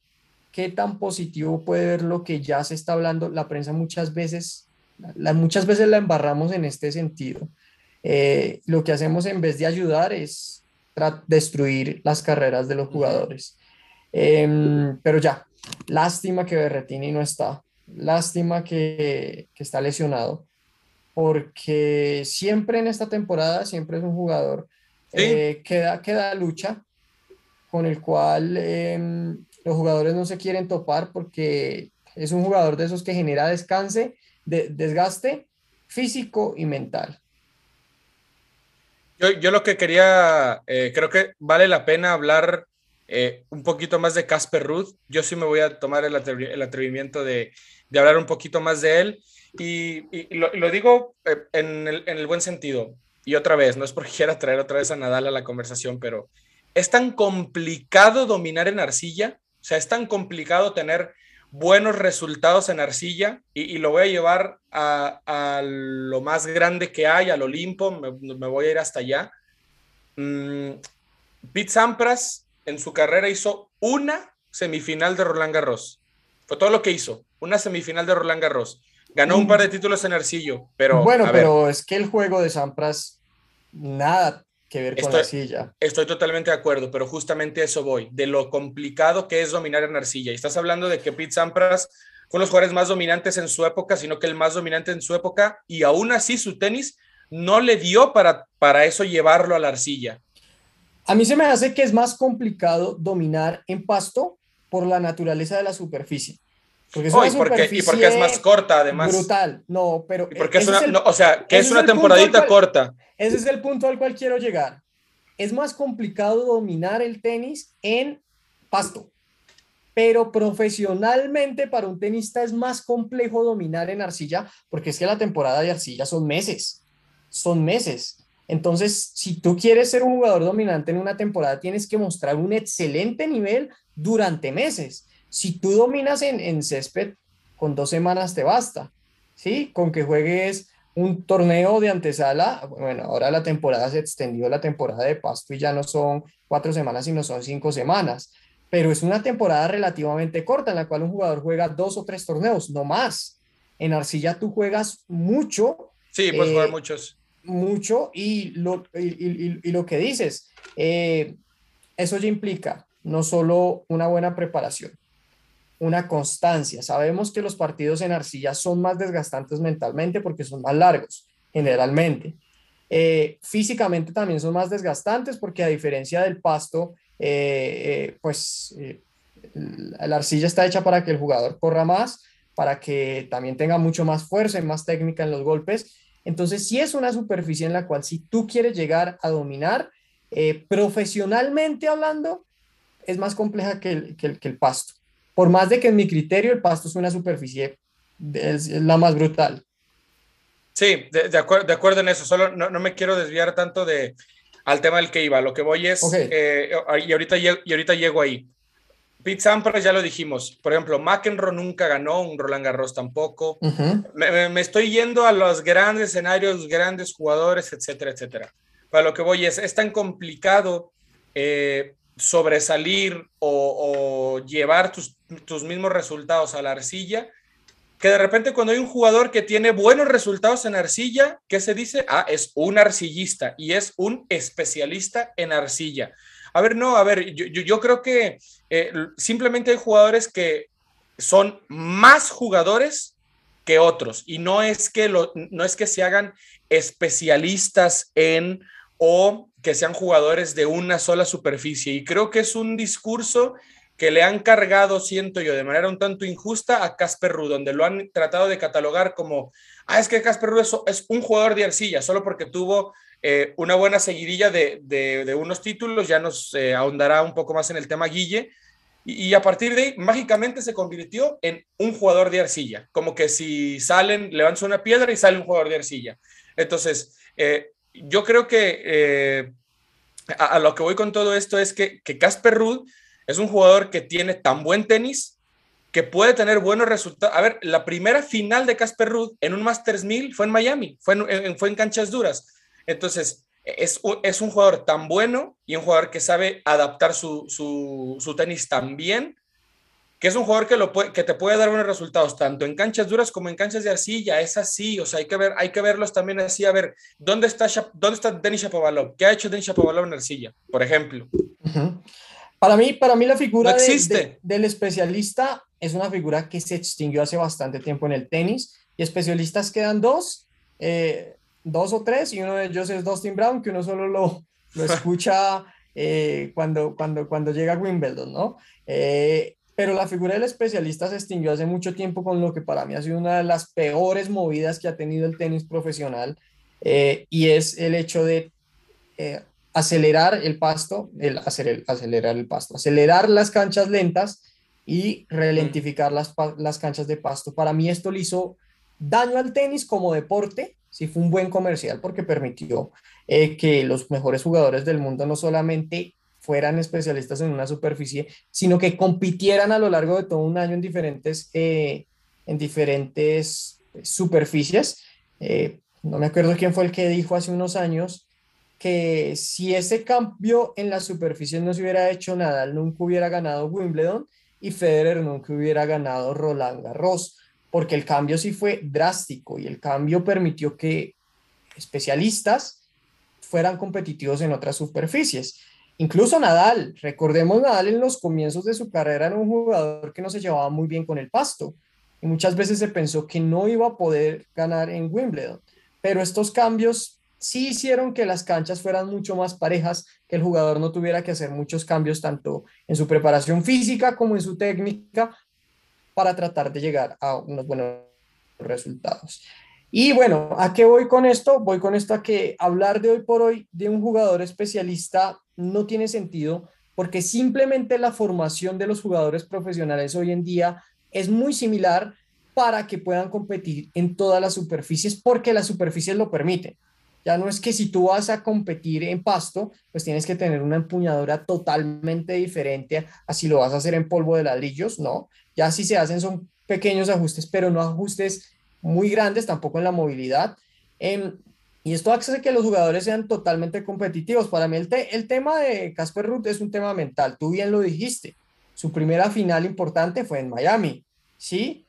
[SPEAKER 3] qué tan positivo puede ver lo que ya se está hablando. La prensa muchas veces, la, muchas veces la embarramos en este sentido. Eh, lo que hacemos en vez de ayudar es destruir las carreras de los jugadores. Em, pero ya, lástima que Berretini no está, lástima que, que está lesionado porque siempre en esta temporada, siempre es un jugador eh, que, da, lucha, con el cual em, los jugadores no se quieren topar porque es un jugador de esos que genera descanse, de, desgaste físico y mental.
[SPEAKER 2] Yo, lo que quería, eh, creo que vale la pena hablar eh, un poquito más de Casper Ruth. Yo sí me voy a tomar el, atrevimiento de, de hablar un poquito más de él. Y, lo, digo eh, en el, buen sentido. Y otra vez, no es porque quiera traer otra vez a Nadal a la conversación, pero es tan complicado dominar en arcilla, o sea, es tan complicado tener buenos resultados en arcilla y, lo voy a llevar a, lo más grande que hay, al Olimpo, me, voy a ir hasta allá. Mm, Pete Sampras en su carrera hizo una semifinal de Roland Garros. Fue todo lo que hizo, una semifinal de Roland Garros. Ganó un par de títulos en Arcillo, pero.
[SPEAKER 3] Bueno, pero es que el juego de Sampras, nada que ver con arcilla.
[SPEAKER 2] Estoy totalmente de acuerdo, pero justamente eso voy, de lo complicado que es dominar en arcilla. Y estás hablando de que Pete Sampras fue uno los jugadores más dominantes en su época, sino que el más dominante en su época, y aún así su tenis no le dio para, para eso llevarlo a la arcilla.
[SPEAKER 3] A mí se me hace que es más complicado dominar en pasto por la naturaleza de la superficie.
[SPEAKER 2] Porque es y, porque, es más corta, además.
[SPEAKER 3] Brutal, no, pero.
[SPEAKER 2] porque es una, o sea, que es una temporadita corta.
[SPEAKER 3] Ese es el punto al cual quiero llegar. Es más complicado dominar el tenis en pasto, pero profesionalmente para un tenista es más complejo dominar en arcilla, porque es que la temporada de arcilla son meses, son meses. Entonces, si tú quieres ser un jugador dominante en una temporada, tienes que mostrar un excelente nivel durante meses. Si tú dominas en, césped, con dos semanas te basta, ¿sí? Con que juegues un torneo de antesala, bueno, ahora la temporada se extendió la temporada de pasto y ya no son cuatro semanas, sino son cinco semanas, pero es una temporada relativamente corta en la cual un jugador juega dos o tres torneos, no más. En arcilla tú juegas mucho.
[SPEAKER 2] Sí, puedes jugar eh, muchos.
[SPEAKER 3] Mucho y lo, y, lo que dices, eh, eso ya implica no solo una buena preparación, una constancia. Sabemos que los partidos en arcilla son más desgastantes mentalmente porque son más largos, generalmente. Eh, físicamente también son más desgastantes porque a diferencia del pasto, eh, eh, pues la arcilla está hecha para que el jugador corra más, para que también tenga mucho más fuerza y más técnica en los golpes. Entonces, sí es una superficie en la cual si tú quieres llegar a dominar, profesionalmente hablando, es más compleja que que el pasto por más de que en mi criterio el pasto es una superficie, es, la más brutal.
[SPEAKER 2] Sí, de, de, acuerdo, de acuerdo en eso, solo no, no, me quiero desviar tanto de, al tema del que iba, lo que voy es, eh, y, ahorita, y ahorita llego ahí. Pete Sampras ya lo dijimos, por ejemplo, McEnroe nunca ganó, un Roland Garros tampoco. me, me, estoy yendo a los grandes escenarios, grandes jugadores, etcétera, etcétera. Para lo que voy es, es tan complicado eh, sobresalir o, llevar tus, mismos resultados a la arcilla, que de repente cuando hay un jugador que tiene buenos resultados en arcilla, ¿qué se dice? Ah, es un arcillista y es un especialista en arcilla. A ver, no, a ver, yo, creo que eh, simplemente hay jugadores que son más jugadores que otros y no es que, lo, no es que se hagan especialistas en o que sean jugadores de una sola superficie. Y creo que es un discurso que le han cargado, siento yo, de manera un tanto injusta a Casper Ruud, donde lo han tratado de catalogar como, ah, es que Casper Ruud es, un jugador de arcilla, solo porque tuvo eh, una buena seguidilla de, de, unos títulos, ya nos eh, ahondará un poco más en el tema Guille, y, a partir de ahí mágicamente se convirtió en un jugador de arcilla, como que si salen, levantas una piedra y sale un jugador de arcilla. Entonces, eh, yo creo que a, lo que voy con todo esto es que Casper Ruud es un jugador que tiene tan buen tenis que puede tener buenos resultados. A ver, la primera final de Casper Ruud en un Masters 1000 fue en Miami, fue en, fue en canchas duras. Entonces, es, es, un jugador tan bueno y un jugador que sabe adaptar su, su, su tenis tan bien, que es un jugador que, lo que te puede dar buenos resultados, tanto en canchas duras como en canchas de arcilla, es así, o sea, hay que, ver, hay que verlos también así, a ver, ¿dónde está, dónde está Denis Shapovalov? ¿Qué ha hecho Denis Shapovalov en arcilla, por ejemplo?
[SPEAKER 3] Para mí, para mí la figura del especialista es una figura que se extinguió hace bastante tiempo en el tenis y especialistas quedan dos, eh, dos o tres y uno de ellos es Dustin Brown, que uno solo lo, lo escucha eh, cuando, cuando, cuando llega a Wimbledon, ¿no? Eh, pero la figura del especialista se extinguió hace mucho tiempo con lo que para mí ha sido una de las peores movidas que ha tenido el tenis profesional y es el hecho de acelerar el pasto, el, acelerar el pasto, acelerar las canchas lentas y ralentificar las, las canchas de pasto. Para mí esto le hizo daño al tenis como deporte, sí fue un buen comercial porque permitió eh, que los mejores jugadores del mundo no solamente fueran especialistas en una superficie, sino que compitieran a lo largo de todo un año en diferentes, eh, en diferentes superficies. Eh, no me acuerdo quién fue el que dijo hace unos años que si ese cambio en la superficie no se hubiera hecho nada, nunca hubiera ganado Wimbledon y Federer nunca hubiera ganado Roland Garros, porque el cambio sí fue drástico y el cambio permitió que especialistas fueran competitivos en otras superficies. Incluso Nadal, recordemos Nadal en los comienzos de su carrera era un jugador que no se llevaba muy bien con el pasto y muchas veces se pensó que no iba a poder ganar en Wimbledon, pero estos cambios sí hicieron que las canchas fueran mucho más parejas, que el jugador no tuviera que hacer muchos cambios tanto en su preparación física como en su técnica para tratar de llegar a unos buenos resultados. Y bueno, ¿a qué voy con esto? Voy con esto a que hablar de hoy por hoy de un jugador especialista no tiene sentido porque simplemente la formación de los jugadores profesionales hoy en día es muy similar para que puedan competir en todas las superficies porque las superficies lo permiten. Ya no es que si tú vas a competir en pasto, pues tienes que tener una empuñadura totalmente diferente a si lo vas a hacer en polvo de ladrillos, no. Ya si se hacen son pequeños ajustes, pero no ajustes muy grandes tampoco en la movilidad. Em, y esto hace que los jugadores sean totalmente competitivos. Para mí el, el tema de Casper Ruth es un tema mental. Tú bien lo dijiste. Su primera final importante fue en Miami, ¿sí?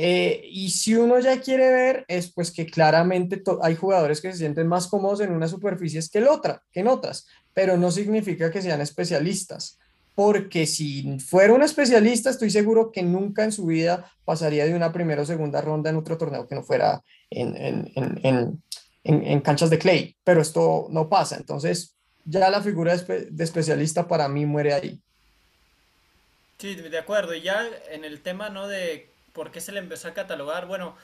[SPEAKER 3] Eh, y si uno ya quiere ver, es pues que claramente hay jugadores que se sienten más cómodos en unas superficies que, en otra, que en otras, pero no significa que sean especialistas, porque si fuera un especialista, estoy seguro que nunca en su vida pasaría de una primera o segunda ronda en otro torneo que no fuera en, en, en, en canchas de clay, pero esto no pasa, entonces ya la figura de, de especialista para mí muere ahí.
[SPEAKER 1] Sí, de acuerdo, y ya en el tema ¿no? de ¿Por qué se le empezó a catalogar? Bueno,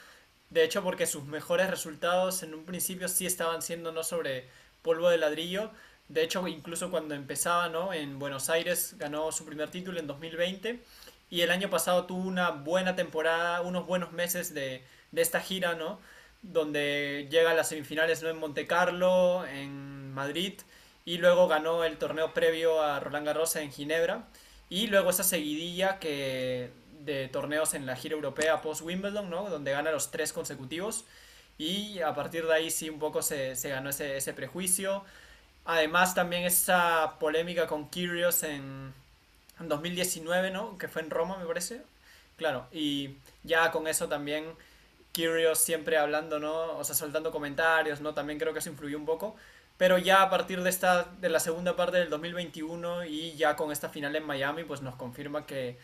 [SPEAKER 1] de hecho porque sus mejores resultados en un principio sí estaban siendo no sobre polvo de ladrillo. De hecho, incluso cuando empezaba ¿no? en Buenos Aires ganó su primer título en 2020 y el año pasado tuvo una buena temporada, unos buenos meses de, de esta gira, ¿no? donde llega a las semifinales ¿no? en Monte Carlo, en Madrid, y luego ganó el torneo previo a Roland Garros en Ginebra, y luego esa seguidilla que de torneos en la gira europea post-Wimbledon, ¿no? Donde gana los tres consecutivos. Y a partir de ahí sí un poco se, se ganó ese, ese, prejuicio. Además también esa polémica con Kyrgios en, en 2019, ¿no? Que fue en Roma, me parece. Claro, y ya con eso también Kyrgios siempre hablando, ¿no? O sea, soltando comentarios, ¿no? También creo que eso influyó un poco. Pero ya a partir de, esta, de la segunda parte del 2021 y ya con esta final en Miami, pues nos confirma que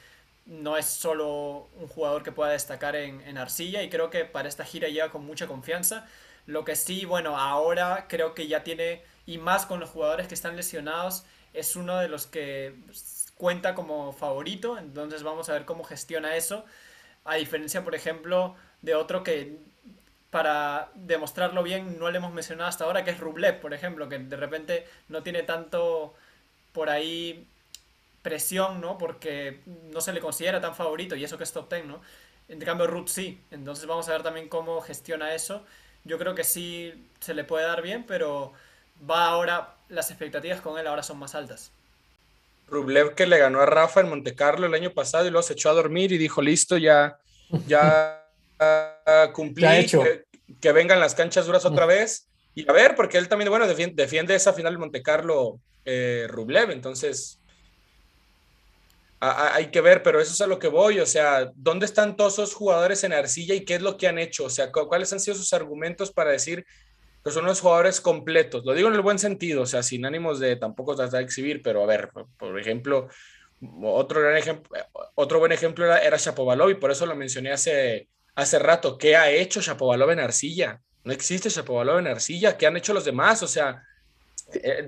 [SPEAKER 1] no es solo un jugador que pueda destacar en, en, arcilla y creo que para esta gira llega con mucha confianza. Lo que sí, bueno, ahora creo que ya tiene, y más con los jugadores que están lesionados, es uno de los que cuenta como favorito, entonces vamos a ver cómo gestiona eso, a diferencia, por ejemplo, de otro que para demostrarlo bien, no le hemos mencionado hasta ahora, que es Rublev, por ejemplo, que de repente no tiene tanto por ahí presión, ¿no? Porque no se le considera tan favorito y eso que es top 10, ¿no? En cambio, Ruth sí. Entonces vamos a ver también cómo gestiona eso. Yo creo que sí se le puede dar bien, pero va ahora, las expectativas con él ahora son más altas.
[SPEAKER 2] Rublev que le ganó a Rafa en Monte Carlo el año pasado y luego se echó a dormir y dijo, listo, ya, ya cumplí, Que, vengan las canchas duras otra vez. Y a ver, porque él también, bueno, defiende, esa final de Monte Carlo eh, Rublev, entonces hay que ver, pero eso es a lo que voy, o sea, ¿dónde están todos esos jugadores en arcilla y qué es lo que han hecho? O sea, ¿cuáles han sido sus argumentos para decir que son unos jugadores completos? Lo digo en el buen sentido, o sea, sin ánimos de tampoco tratar de exhibir, pero a ver, por ejemplo, otro, gran ejemplo, otro buen ejemplo era, era Shapovalov y por eso lo mencioné hace, hace rato. ¿Qué ha hecho Shapovalov en arcilla? No existe Shapovalov en arcilla. ¿Qué han hecho los demás? O sea, eh,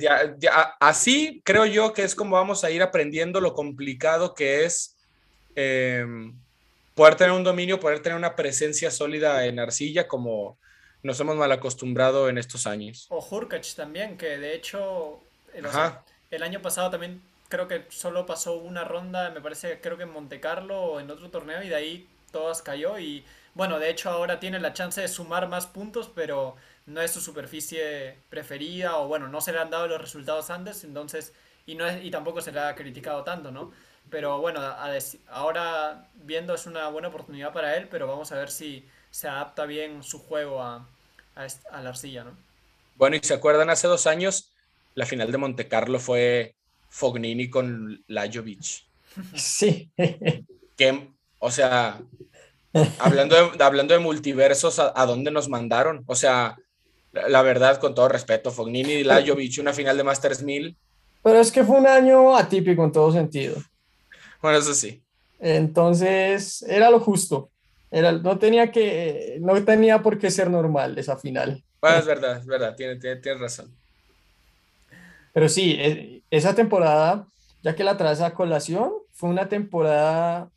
[SPEAKER 2] así creo yo que es como vamos a ir aprendiendo lo complicado que es em, poder tener un dominio, poder tener una presencia sólida en arcilla como nos hemos mal acostumbrado en estos años.
[SPEAKER 1] O Hurkacz también, que de hecho el, año pasado también creo que solo pasó una ronda, me parece, creo que en Monte Carlo o en otro torneo y de ahí todas cayó y bueno, de hecho ahora tiene la chance de sumar más puntos, pero no es su superficie preferida o bueno, no se le han dado los resultados antes, entonces, y, no es, y tampoco se le ha criticado tanto, ¿no? Pero bueno, ahora viendo es una buena oportunidad para él, pero vamos a ver si se adapta bien su juego a, a, la arcilla, ¿no?
[SPEAKER 2] Bueno, y se acuerdan, hace dos años la final de Monte Carlo fue Fognini con Lajovic.
[SPEAKER 3] Sí.
[SPEAKER 2] Que, o sea, hablando de, hablando de multiversos, ¿a, ¿a, dónde nos mandaron? O sea, la verdad, con todo respeto, Fognini y Lajovic, una final de Masters 1000.
[SPEAKER 3] Pero es que fue un año atípico en todo sentido.
[SPEAKER 2] Bueno, eso sí.
[SPEAKER 3] Entonces, era lo justo. Era, no, tenía que, no tenía por qué ser normal esa final.
[SPEAKER 2] Bueno, es verdad, es verdad, tienes tiene, razón.
[SPEAKER 3] Pero sí, e, esa temporada, ya que la traes a colación, fue una temporada,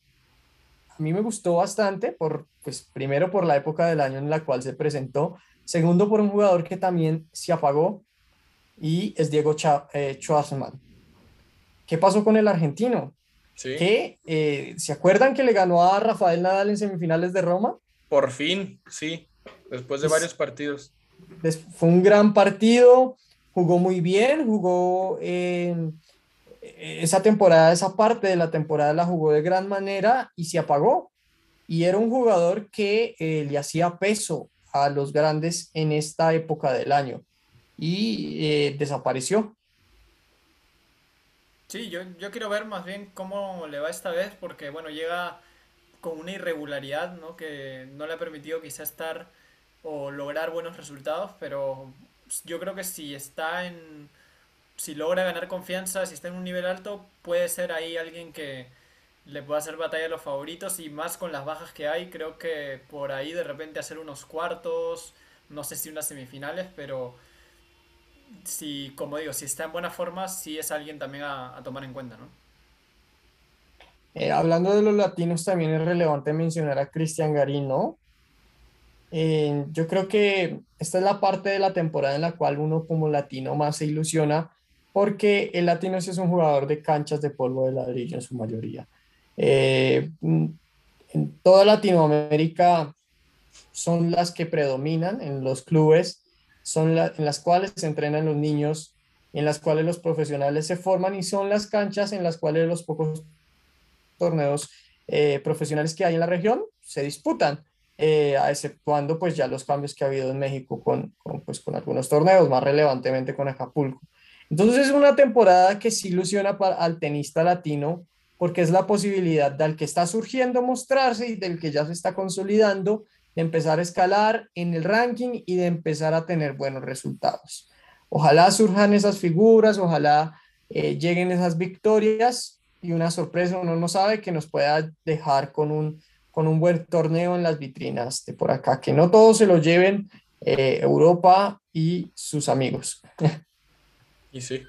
[SPEAKER 3] a mí me gustó bastante, por, pues primero por la época del año en la cual se presentó, Segundo, por un jugador que también se apagó y es Diego eh, Schwarzman. ¿Qué pasó con el argentino? Sí. Que, eh, ¿Se acuerdan que le ganó a Rafael Nadal en semifinales de Roma?
[SPEAKER 2] Por fin, sí, después de varios partidos.
[SPEAKER 3] Fue un gran partido, jugó muy bien, jugó en esa temporada, esa parte de la temporada la jugó de gran manera y se apagó. Y era un jugador que eh, le hacía peso a los grandes en esta época del año y eh, desapareció.
[SPEAKER 1] Sí, yo, yo quiero ver más bien cómo le va esta vez, porque bueno, llega con una irregularidad, ¿no? Que no le ha permitido quizá estar o lograr buenos resultados, pero yo creo que si está en, si logra ganar confianza, si está en un nivel alto, puede ser ahí alguien que, le puede hacer batalla a los favoritos y más con las bajas que hay, creo que por ahí de repente hacer unos cuartos, no sé si unas semifinales, pero si, como digo, si está en buena forma, sí es alguien también a, tomar en cuenta, ¿no?
[SPEAKER 3] Eh, hablando de los latinos, también es relevante mencionar a Cristian Garín, ¿no? Eh, yo creo que esta es la parte de la temporada en la cual uno como latino más se ilusiona porque el latino es un jugador de canchas de polvo de ladrillo en su mayoría. Eh, en toda Latinoamérica son las que predominan en los clubes, son en las cuales se entrenan los niños, en las cuales los profesionales se forman y son las canchas en las cuales los pocos torneos eh, profesionales que hay en la región se disputan, eh, exceptuando pues ya los cambios que ha habido en México con, con, pues, con algunos torneos, más relevantemente con Acapulco. Entonces es una temporada que sí ilusiona para, al tenista latino porque es la posibilidad del que está surgiendo mostrarse y del que ya se está consolidando, de empezar a escalar en el ranking y de empezar a tener buenos resultados. Ojalá surjan esas figuras, ojalá eh, lleguen esas victorias y una sorpresa, uno no sabe, que nos pueda dejar con un, con un buen torneo en las vitrinas de por acá, que no todos se lo lleven eh, Europa y sus amigos.
[SPEAKER 2] Y sí.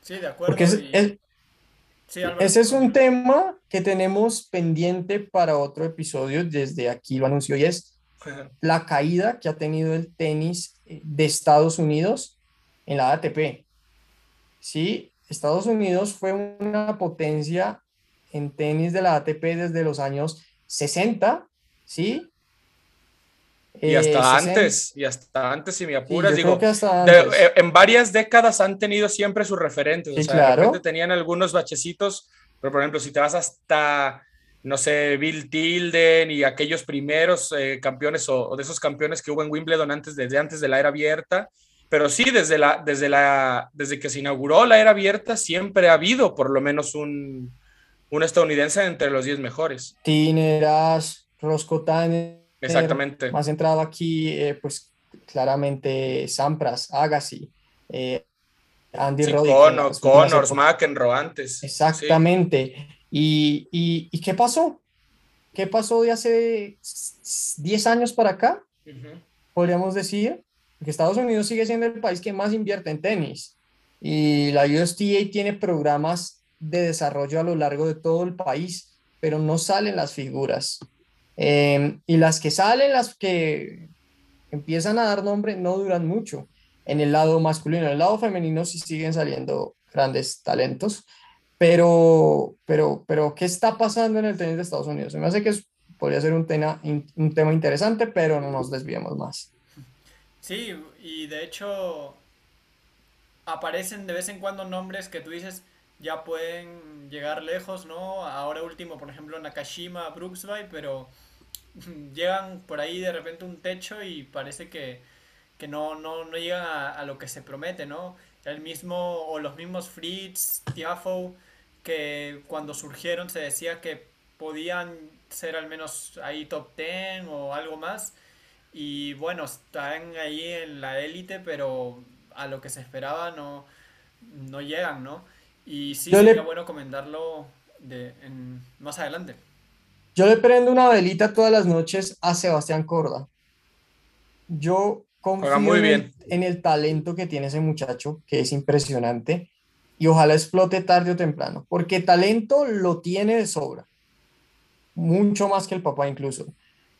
[SPEAKER 1] Sí, de acuerdo.
[SPEAKER 3] Porque es, ese es un tema que tenemos pendiente para otro episodio, desde aquí lo anuncio, y es la caída que ha tenido el tenis eh, de Estados Unidos en la ATP. Sí, Estados Unidos fue una potencia en tenis de la ATP desde los años 60, ¿sí?
[SPEAKER 2] Y hasta eh, antes, y hasta antes, si me apuras, digo, eh, en varias décadas han tenido siempre sus referentes, o sea, de repente tenían algunos bachecitos, pero por ejemplo, si te vas hasta, no sé, Bill Tilden y aquellos primeros eh, campeones o, de esos campeones que hubo en Wimbledon antes, desde antes de la era abierta, pero sí, desde, la, desde, la, desde que se inauguró la era abierta, siempre ha habido por lo menos un, un estadounidense entre los 10 mejores.
[SPEAKER 3] Tineras, Roscoe
[SPEAKER 2] Exactamente.
[SPEAKER 3] Más entrado aquí, eh, pues claramente Sampras, Agassi, eh, Andy
[SPEAKER 2] sí, Roddick. Connors, McEnroe antes.
[SPEAKER 3] Exactamente. Y, y, qué pasó? ¿Qué pasó de hace 10 años para acá? Podríamos decir que Estados Unidos sigue siendo el país que más invierte en tenis. Y la USTA tiene programas de desarrollo a lo largo de todo el país, pero no salen las figuras. Em, y las que salen, las que empiezan a dar nombre, no duran mucho en el lado masculino. En el lado femenino sí siguen saliendo grandes talentos. Pero, pero, pero, ¿qué está pasando en el tenis de Estados Unidos? Se me hace que podría ser un un tema interesante, pero no nos desviemos más.
[SPEAKER 1] Sí, y de hecho aparecen de vez en cuando nombres que tú dices ya pueden llegar lejos, ¿no? Ahora último, por ejemplo, Nakashima, Brooksby, pero llegan por ahí de repente un techo y parece que, no, no, no llegan a, lo que se promete, ¿no? El mismo, o los mismos Fritz, Tiafo, que cuando surgieron se decía que podían ser al menos ahí top 10 o algo más. Y bueno, están ahí en la élite, pero a lo que se esperaba no, no llegan, ¿no? Y sí sería bueno comentarlo de, más adelante.
[SPEAKER 3] Yo le prendo una velita todas las noches a Sebastián Corda. Yo confío muy bien. En, el, talento que tiene ese muchacho, que es impresionante, y ojalá explote tarde o temprano, porque talento lo tiene de sobra, mucho más que el papá incluso.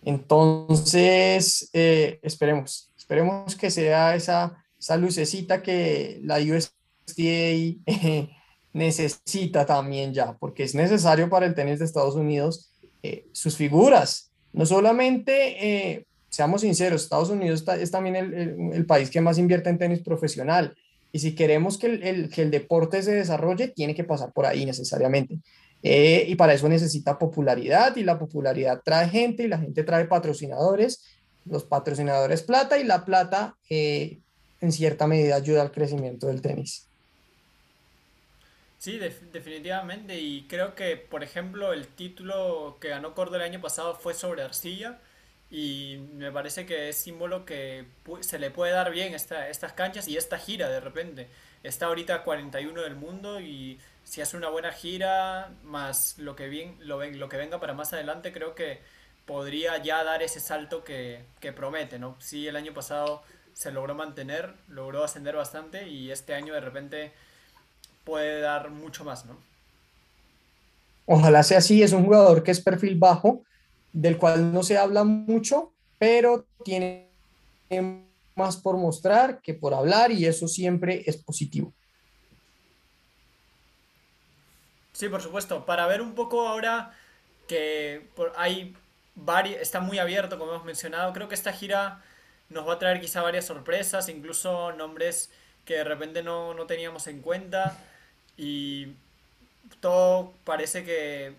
[SPEAKER 3] Entonces, eh, esperemos, esperemos que sea esa, esa lucecita que la USDA eh, necesita también ya, porque es necesario para el tenis de Estados Unidos eh, sus figuras. No solamente, eh, seamos sinceros, Estados Unidos es también el, país que más invierte en tenis profesional. Y si queremos que el, que el deporte se desarrolle, tiene que pasar por ahí necesariamente. Eh, y para eso necesita popularidad y la popularidad trae gente y la gente trae patrocinadores, los patrocinadores plata y la plata en cierta medida ayuda al crecimiento del tenis.
[SPEAKER 1] Sí, definitivamente. Y creo que, por ejemplo, el título que ganó Cordo el año pasado fue sobre arcilla. Y me parece que es símbolo que se le puede dar bien esta, estas canchas y esta gira de repente. Está ahorita 41 del mundo y si hace una buena gira, más lo que, bien, lo, lo que venga para más adelante, creo que podría ya dar ese salto que, que promete, ¿no? Sí, el año pasado se logró mantener, logró ascender bastante y este año de repente puede dar mucho más, ¿no?
[SPEAKER 3] Ojalá sea así, es un jugador que es perfil bajo, del cual no se habla mucho, pero tiene más por mostrar que por hablar y eso siempre es positivo.
[SPEAKER 1] Sí, por supuesto. Para ver un poco ahora que hay varios, está muy abierto, como hemos mencionado, creo que esta gira nos va a traer quizá varias sorpresas, incluso nombres que de repente no, no teníamos en cuenta. Y todo parece que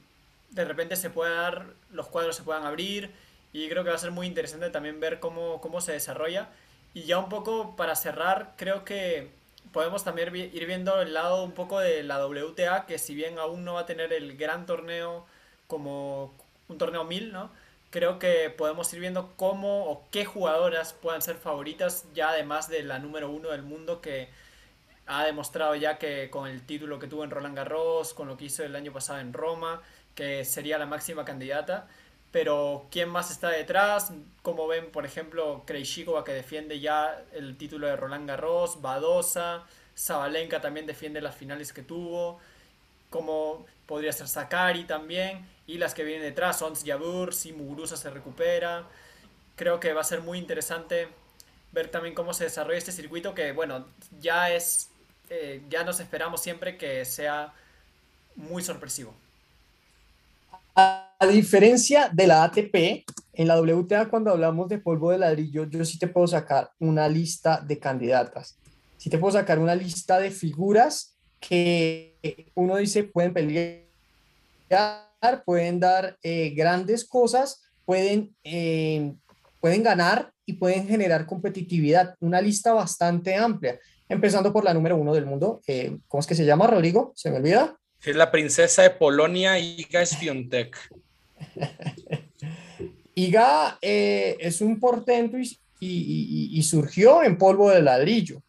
[SPEAKER 1] de repente se puede dar, los cuadros se puedan abrir y creo que va a ser muy interesante también ver cómo, cómo se desarrolla. Y ya un poco para cerrar, creo que podemos también ir viendo el lado un poco de la WTA, que si bien aún no va a tener el gran torneo como un torneo 1000, ¿no? Creo que podemos ir viendo cómo o qué jugadoras puedan ser favoritas, ya además de la número uno del mundo que ha demostrado ya que con el título que tuvo en Roland Garros, con lo que hizo el año pasado en Roma, que sería la máxima candidata. Pero ¿quién más está detrás? Como ven, por ejemplo, Krejcikova que defiende ya el título de Roland Garros, Badosa, Zabalenka también defiende las finales que tuvo, como podría ser Sakari también, y las que vienen detrás, Ons Jabur, si Muguruza se recupera. creo que va a ser muy interesante ver también cómo se desarrolla este circuito que, bueno, ya es, eh, ya nos esperamos siempre que sea muy sorpresivo.
[SPEAKER 3] A, diferencia de la ATP, en la WTA cuando hablamos de polvo de ladrillo, yo sí te puedo sacar una lista de candidatas. Sí te puedo sacar una lista de figuras que uno dice pueden pelear, pueden dar eh, grandes cosas, pueden, eh, pueden ganar y pueden generar competitividad. Una lista bastante amplia, empezando por la número uno del mundo. Eh, ¿Cómo es que se llama, Rodrigo? ¿Se me olvida?
[SPEAKER 2] Es la princesa de Polonia, Iga Swiatek.
[SPEAKER 3] Iga eh, es un portento y, surgió en polvo de ladrillo.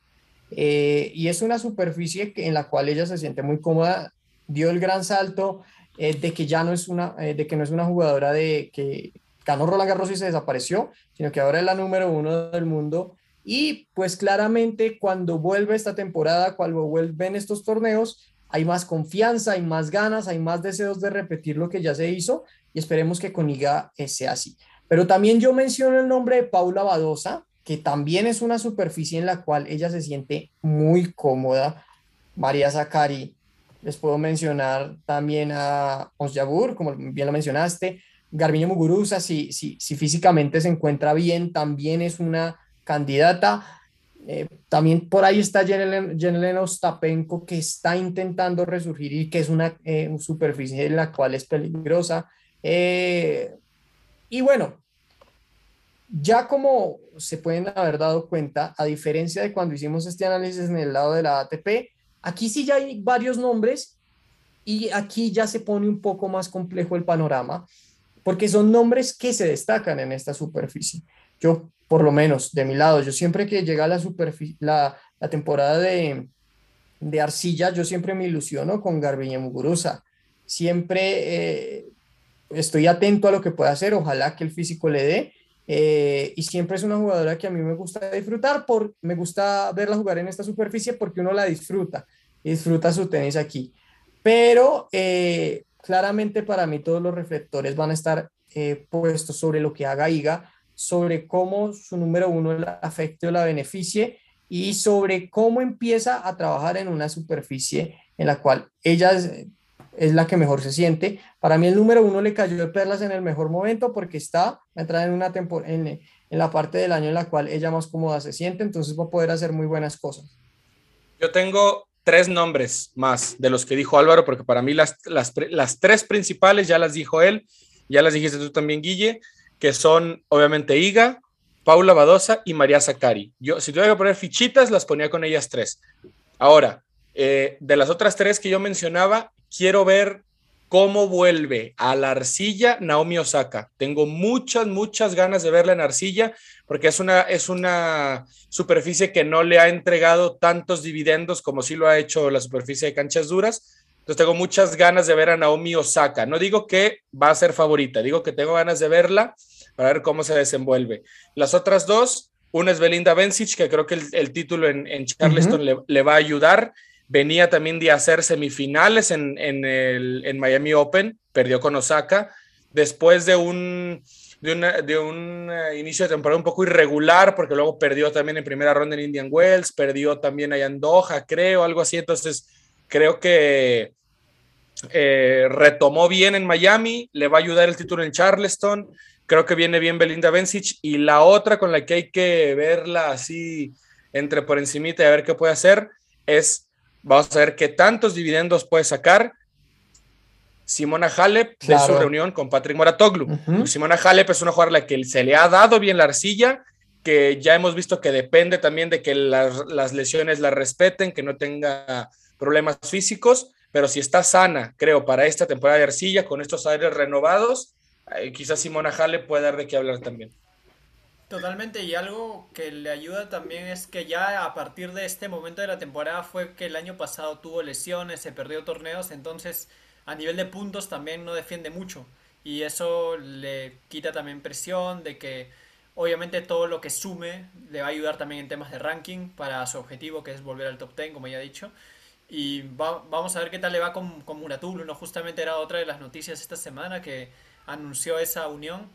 [SPEAKER 3] Eh, y es una superficie en la cual ella se siente muy cómoda. Dio el gran salto de que ya no es una, de que no es una jugadora de que ganó Roland Garros y se desapareció, sino que ahora es la número uno del mundo. Y pues claramente cuando vuelve esta temporada, cuando vuelven estos torneos, hay más confianza, hay más ganas, hay más deseos de repetir lo que ya se hizo y esperemos que con IGA sea así. Pero también yo menciono el nombre de Paula Badosa, que también es una superficie en la cual ella se siente muy cómoda. María Zacari, les puedo mencionar también a Onsjabur, como bien lo mencionaste, Garbiño Muguruza, si, si, si físicamente se encuentra bien, también es una candidata. Eh, también por ahí está Jenelena Ostapenko, que está intentando resurgir y que es una eh, superficie en la cual es peligrosa. Eh, y bueno, ya como se pueden haber dado cuenta, a diferencia de cuando hicimos este análisis en el lado de la ATP, aquí sí ya hay varios nombres y aquí ya se pone un poco más complejo el panorama porque son nombres que se destacan en esta superficie. Yo, por lo menos, de mi lado, yo siempre que llega la, la, la temporada de, de, arcilla, yo siempre me ilusiono con Garbiñe Muguruza. Siempre eh, estoy atento a lo que puede hacer, ojalá que el físico le dé. Eh, y siempre es una jugadora que a mí me gusta disfrutar, por, me gusta verla jugar en esta superficie porque uno la disfruta, disfruta su tenis aquí. Pero eh, claramente para mí todos los reflectores van a estar eh, puestos sobre lo que haga IGA, sobre cómo su número uno la afecte o la beneficie y sobre cómo empieza a trabajar en una superficie en la cual ella es, la que mejor se siente. Para mí el número uno le cayó de perlas en el mejor momento porque está entrada en una en, en la parte del año en la cual ella más cómoda se siente, entonces va a poder hacer muy buenas cosas.
[SPEAKER 2] Yo tengo tres nombres más de los que dijo Álvaro, porque para mí las, las, tres principales ya las dijo él, ya las dijiste tú también, Guille, que son obviamente Iga, Paula Badosa y María Zacari. Yo, si tuviera que poner fichitas, las ponía con ellas tres. Ahora, eh, de las otras tres que yo mencionaba, quiero ver cómo vuelve a la arcilla Naomi Osaka. Tengo muchas, muchas ganas de verla en arcilla porque es una, es una superficie que no le ha entregado tantos dividendos como sí lo ha hecho la superficie de canchas duras. Entonces tengo muchas ganas de ver a Naomi Osaka. No digo que va a ser favorita, digo que tengo ganas de verla para ver cómo se desenvuelve. Las otras dos, una es Belinda Bencic, que creo que el, título en, Charleston le, le va a ayudar venía también de hacer semifinales en, el, Miami Open, perdió con Osaka, después de un, de, un eh, inicio de temporada un poco irregular, porque luego perdió también en primera ronda en Indian Wells, perdió también allá en Doha, creo, algo así, entonces creo que eh, retomó bien en Miami, le va a ayudar el título en Charleston, creo que viene bien Belinda Bencic, y la otra con la que hay que verla así entre por encimita y a ver qué puede hacer es Vamos a ver qué tantos dividendos puede sacar Simona Halep de su reunión con Patrick Moratoglu. Simona Halep es una jugadora a la que se le ha dado bien la arcilla, que ya hemos visto que depende también de que las, lesiones la respeten, que no tenga problemas físicos, pero si está sana, creo, para esta temporada de arcilla, con estos aires renovados, eh, quizás Simona Halep puede dar de qué hablar también.
[SPEAKER 1] Totalmente, y algo que le ayuda también es que ya a partir de este momento de la temporada fue que el año pasado tuvo lesiones, se perdió torneos, entonces a nivel de puntos también no defiende mucho. Y eso le quita también presión de que obviamente todo lo que sume le va a ayudar también en temas de ranking para su objetivo que es volver al top 10, como ya he dicho. Y vamos a ver qué tal le va con, con ¿no? Justamente era otra de las noticias esta semana que anunció esa unión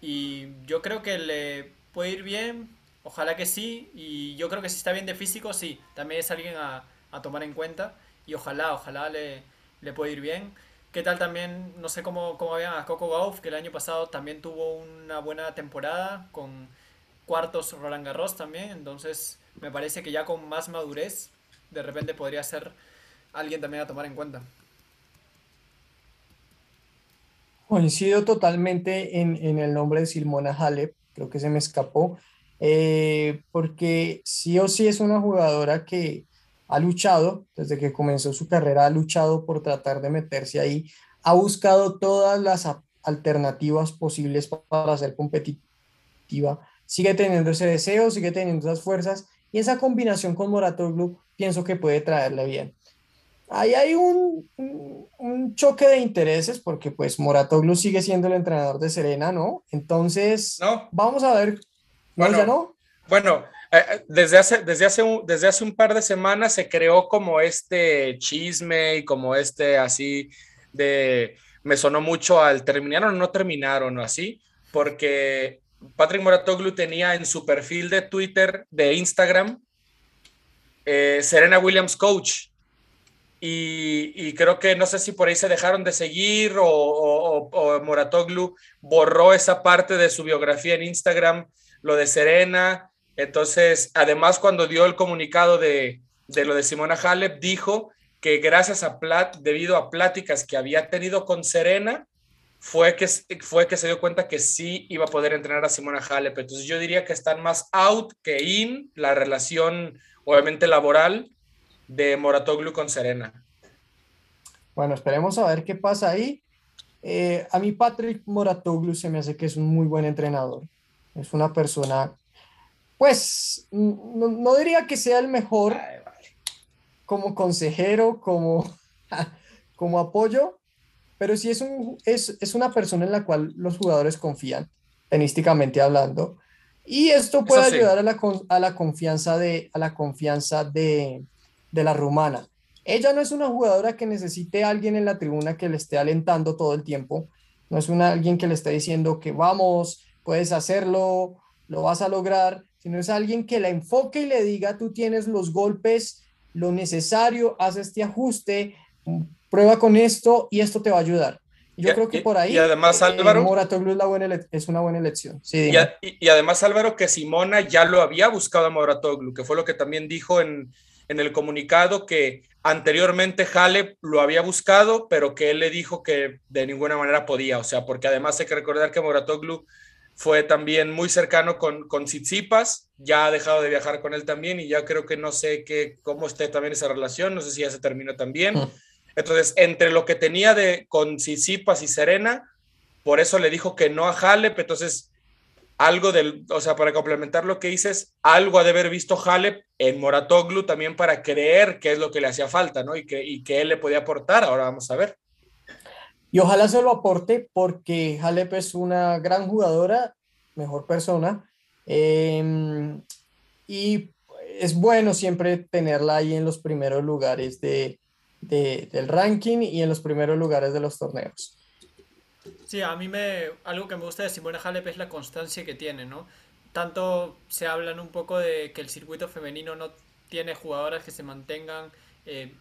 [SPEAKER 1] y yo creo que le puede ir bien, ojalá que sí, y yo creo que si está bien de físico, sí, también es alguien a, a tomar en cuenta, y ojalá, ojalá le, le puede ir bien. ¿Qué tal también, no sé cómo, cómo habían a Coco Gauff, que el año pasado también tuvo una buena temporada con cuartos Roland Garros también, entonces me parece que ya con más madurez de repente podría ser alguien también a tomar en cuenta.
[SPEAKER 3] Coincido totalmente en, el nombre de Simona Halep, creo que se me escapó, eh, porque sí o sí es una jugadora que ha luchado, desde que comenzó su carrera, ha luchado por tratar de meterse ahí, ha buscado todas las alternativas posibles para ser competitiva, sigue teniendo ese deseo, sigue teniendo esas fuerzas y esa combinación con Moratoglu pienso que puede traerle bien. Ahí hay un, un, choque de intereses porque pues Moratoglu sigue siendo el entrenador de Serena, ¿no? Entonces,
[SPEAKER 2] no.
[SPEAKER 3] vamos a ver. ¿No,
[SPEAKER 2] bueno,
[SPEAKER 3] ya no?
[SPEAKER 2] Bueno, eh, eh, desde, hace, desde, hace un, desde hace un par de semanas se creó como este chisme y como este así de, me sonó mucho al terminaron o no terminaron o así, porque Patrick Moratoglu tenía en su perfil de Twitter, de Instagram, eh, Serena Williams Coach. Y, creo que no sé si por ahí se dejaron de seguir o, Moratoglu borró esa parte de su biografía en Instagram, lo de Serena. Entonces, además, cuando dio el comunicado de, de lo de Simona Halep, dijo que gracias a Plat, debido a pláticas que había tenido con Serena, fue que, fue que se dio cuenta que sí iba a poder entrenar a Simona Halep. Entonces yo diría que están más out que in la relación, obviamente laboral, de Moratoglu con Serena.
[SPEAKER 3] Bueno, esperemos a ver qué pasa ahí. Eh, a mí Patrick Moratoglu se me hace que es un muy buen entrenador. Es una persona, pues, no, diría que sea el mejor como consejero, como, como apoyo, pero sí es, un, es, es una persona en la cual los jugadores confían, tenísticamente hablando, y esto puede ayudar a la, a la confianza, de, a la, confianza de, de la rumana. Ella no es una jugadora que necesite a alguien en la tribuna que le esté alentando todo el tiempo, no es una, alguien que le esté diciendo que vamos, puedes hacerlo, lo vas a lograr, sino es alguien que la enfoque y le diga, tú tienes los golpes, lo necesario, haz este ajuste, prueba con esto y esto te va a ayudar. Yo creo que por ahí.
[SPEAKER 2] Y además, eh, Álvaro.
[SPEAKER 3] Moratoglu es, la buena es una buena elección. Sí,
[SPEAKER 2] y, además, Álvaro, que Simona ya lo había buscado a Moratoglu, que fue lo que también dijo en, en el comunicado, que anteriormente Halep lo había buscado, pero que él le dijo que de ninguna manera podía. O sea, porque además hay que recordar que Moratoglu fue también muy cercano con, con Tsitsipas, ya ha dejado de viajar con él también y ya creo que no sé qué, cómo esté también esa relación, no sé si ya se terminó también. Mm. Entonces, entre lo que tenía de con Sisipas y Serena, por eso le dijo que no a Halep. Entonces, algo del, o sea, para complementar lo que dices, algo ha de haber visto Halep en Moratoglu también para creer que es lo que le hacía falta, ¿no? Y que, y que él le podía aportar. Ahora vamos a ver.
[SPEAKER 3] Y ojalá se lo aporte porque Halep es una gran jugadora, mejor persona. Em, y es bueno siempre tenerla ahí en los primeros lugares de, del ranking y en los primeros lugares de los torneos.
[SPEAKER 1] Sí, a mí me algo que me gusta de Simona Halep es la constancia que tiene, ¿no? Tanto se hablan un poco de que el circuito femenino no tiene jugadoras que se mantengan eh,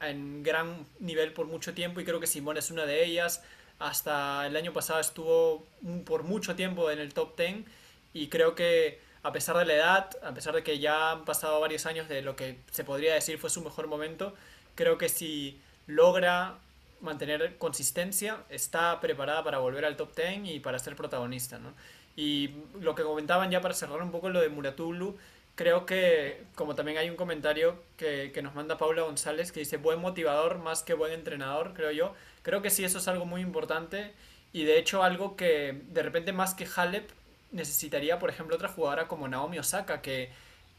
[SPEAKER 1] en gran nivel por mucho tiempo y creo que Simona es una de ellas. Hasta el año pasado estuvo por mucho tiempo en el top 10 y creo que a pesar de la edad, a pesar de que ya han pasado varios años de lo que se podría decir fue su mejor momento, creo que si logra mantener consistencia, está preparada para volver al top 10 y para ser protagonista, ¿no? Y lo que comentaban ya para cerrar un poco lo de Muratulu, creo que, como también hay un comentario que, que, nos manda Paula González que dice buen motivador más que buen entrenador, creo yo. Creo que sí, eso es algo muy importante y de hecho algo que de repente más que Halep necesitaría, por ejemplo, otra jugadora como Naomi Osaka, que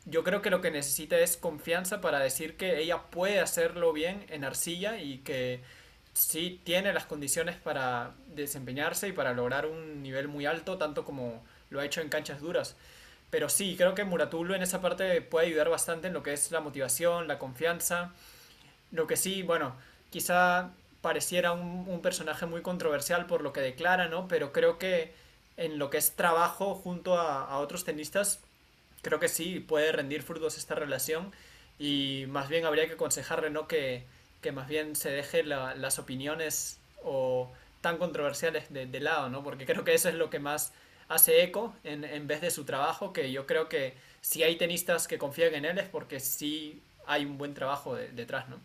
[SPEAKER 1] yo creo que lo que necesita es confianza para decir que ella puede hacerlo bien en arcilla y que sí tiene las condiciones para desempeñarse y para lograr un nivel muy alto, tanto como lo ha hecho en canchas duras. Pero sí, creo que Muratulu en esa parte puede ayudar bastante en lo que es la motivación, la confianza. Lo que sí, bueno, quizá pareciera un, un personaje muy controversial por lo que declara, ¿no? Pero creo que en lo que es trabajo junto a, otros tenistas, creo que sí puede rendir frutos esta relación y más bien habría que aconsejarle ¿no? que, que más bien se deje las opiniones o tan controversiales de, lado, ¿no? porque creo que eso es lo que más hace eco en, en vez de su trabajo, que yo creo que si hay tenistas que confían en él es porque sí hay un buen trabajo detrás, ¿no?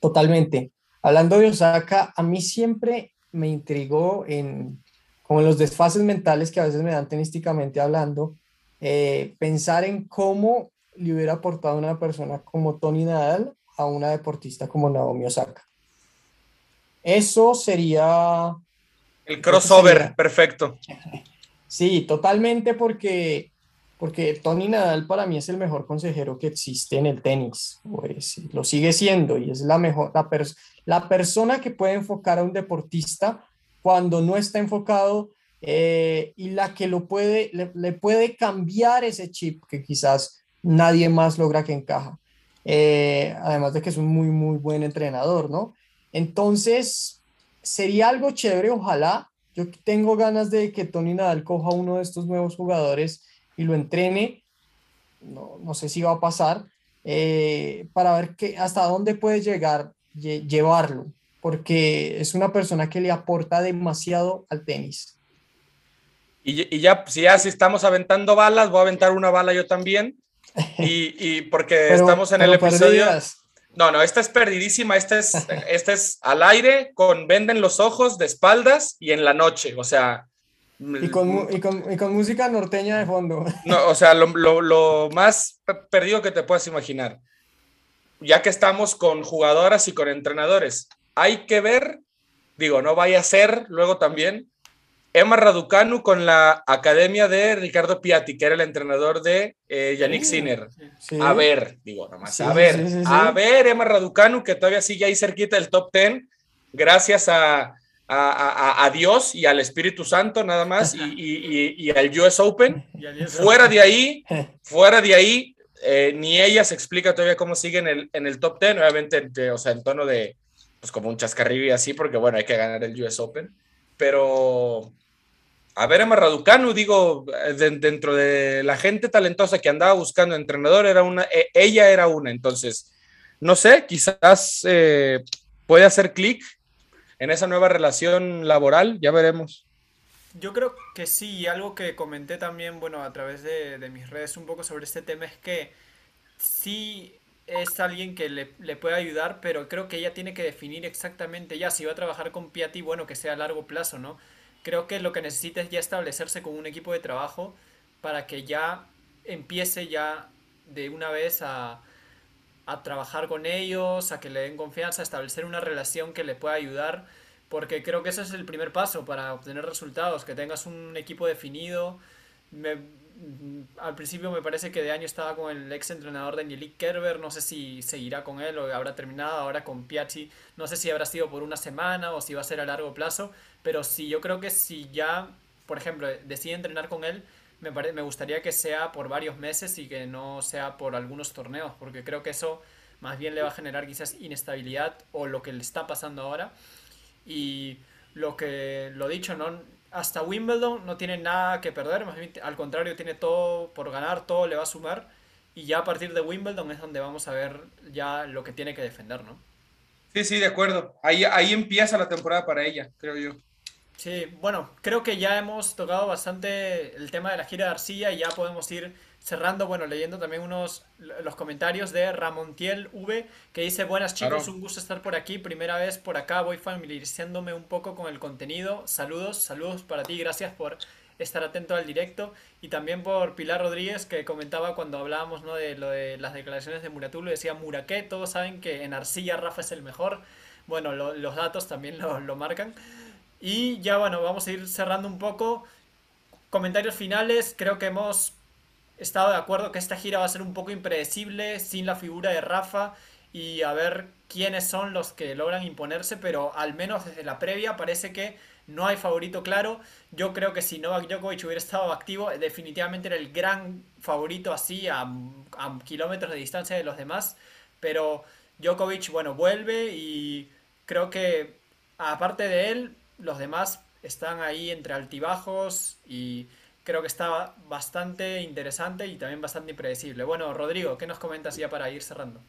[SPEAKER 3] Totalmente. Hablando de Osaka, a mí siempre me intrigó en como los desfases mentales que a veces me dan tenísticamente hablando, eh, pensar en cómo le hubiera aportado una persona como Tony Nadal a una deportista como Naomi Osaka. Eso sería...
[SPEAKER 2] El crossover, perfecto.
[SPEAKER 3] Sí, totalmente porque, porque Tony Nadal para mí es el mejor consejero que existe en el tenis. Pues, lo sigue siendo y es la mejor, la, la persona que puede enfocar a un deportista cuando no está enfocado eh, y la que lo puede, le, puede cambiar ese chip que quizás nadie más logra que encaja. Eh, además de que es un muy, muy buen entrenador, ¿no? Entonces, sería algo chévere, ojalá yo tengo ganas de que Tony Nadal coja uno de estos nuevos jugadores y lo entrene. No, no sé si va a pasar. Eh, para ver que, hasta dónde puede llegar, llevarlo, porque es una persona que le aporta demasiado al tenis.
[SPEAKER 2] Y, ya, si ya si estamos aventando balas, voy a aventar una bala yo también. Y, y porque estamos en el episodio. No, no, esta es perdidísima. Esta es, esta es al aire, con venden los ojos, de espaldas y en la noche. O sea.
[SPEAKER 3] Y con, y con, y con música norteña de fondo.
[SPEAKER 2] No, o sea, lo, lo, lo, más perdido que te puedas imaginar. Ya que estamos con jugadoras y con entrenadores, hay que ver, digo, no vaya a ser luego también, Emma Raducanu con la academia de Ricardo Piatti, que era el entrenador de eh, Yannick Sinner. A ver, digo, nomás, a ver, a ver, Emma Raducanu, que todavía sigue ahí cerquita del top 10, gracias a, a, a, Dios y al Espíritu Santo nada más, y, y, y, al US Open. fuera de ahí, fuera de ahí, eh, ni ella se explica todavía cómo sigue en el, en el top 10, obviamente, o sea, en tono de, pues como un chascarrillo y así, porque bueno, hay que ganar el US Open, pero a ver, Emma Raducanu, digo, dentro de la gente talentosa que andaba buscando entrenador, era una, e, ella era una, entonces, no sé, quizás eh, puede hacer clic en esa nueva relación laboral, ya veremos.
[SPEAKER 1] Yo creo que sí, y algo que comenté también, bueno, a través de, de mis redes un poco sobre este tema es que sí es alguien que le, le, puede ayudar, pero creo que ella tiene que definir exactamente ya si va a trabajar con Piatti, bueno, que sea a largo plazo, ¿no? creo que lo que necesita es ya establecerse con un equipo de trabajo para que ya empiece ya de una vez a, a trabajar con ellos, a que le den confianza, a establecer una relación que le pueda ayudar, porque creo que ese es el primer paso para obtener resultados, que tengas un equipo definido. Al principio me parece que de año estaba con el ex entrenador Danielik Kerber, no sé si seguirá con él o habrá terminado ahora con Piazzi, no sé si habrá sido por una semana o si va a ser a largo plazo, pero sí, yo creo que si ya, por ejemplo, decide entrenar con él, me, me gustaría que sea por varios meses y que no sea por algunos torneos, porque creo que eso más bien le va a generar quizás inestabilidad o lo que le está pasando ahora. Y lo que, lo dicho, no, hasta Wimbledon no tiene nada que perder, más bien al contrario tiene todo por ganar, todo le va a sumar y ya a partir de Wimbledon es donde vamos a ver ya lo que tiene que defender, ¿no?
[SPEAKER 2] Sí, sí, de acuerdo. Ahí, ahí empieza la temporada para ella, creo yo.
[SPEAKER 1] Sí, bueno, creo que ya hemos tocado bastante el tema de la gira de Arcilla y ya podemos ir cerrando, bueno, leyendo también unos los comentarios de Ramontiel V, que dice, buenas chicos, un gusto estar por aquí, primera vez por acá, voy familiarizándome un poco con el contenido, saludos, saludos para ti, gracias por estar atento al directo, y también por Pilar Rodríguez, que comentaba cuando hablábamos ¿no? de lo de las declaraciones de Muratulo, decía Muraqué, todos saben que en Arcilla Rafa es el mejor, bueno, los datos también lo, lo marcan, y ya bueno, vamos a ir cerrando un poco, comentarios finales, creo que hemos estado de acuerdo que esta gira va a ser un poco impredecible sin la figura de Rafa y a ver quiénes son los que logran imponerse, pero al menos desde la previa parece que no hay favorito claro. Yo creo que si Novak Djokovic hubiera estado activo, definitivamente era el gran favorito así a, a kilómetros de distancia de los demás, pero Djokovic, bueno, vuelve y creo que aparte de él, los demás están ahí entre altibajos y creo que está bastante interesante y también bastante impredecible. Bueno, Rodrigo, ¿qué nos comentas ya para ir cerrando?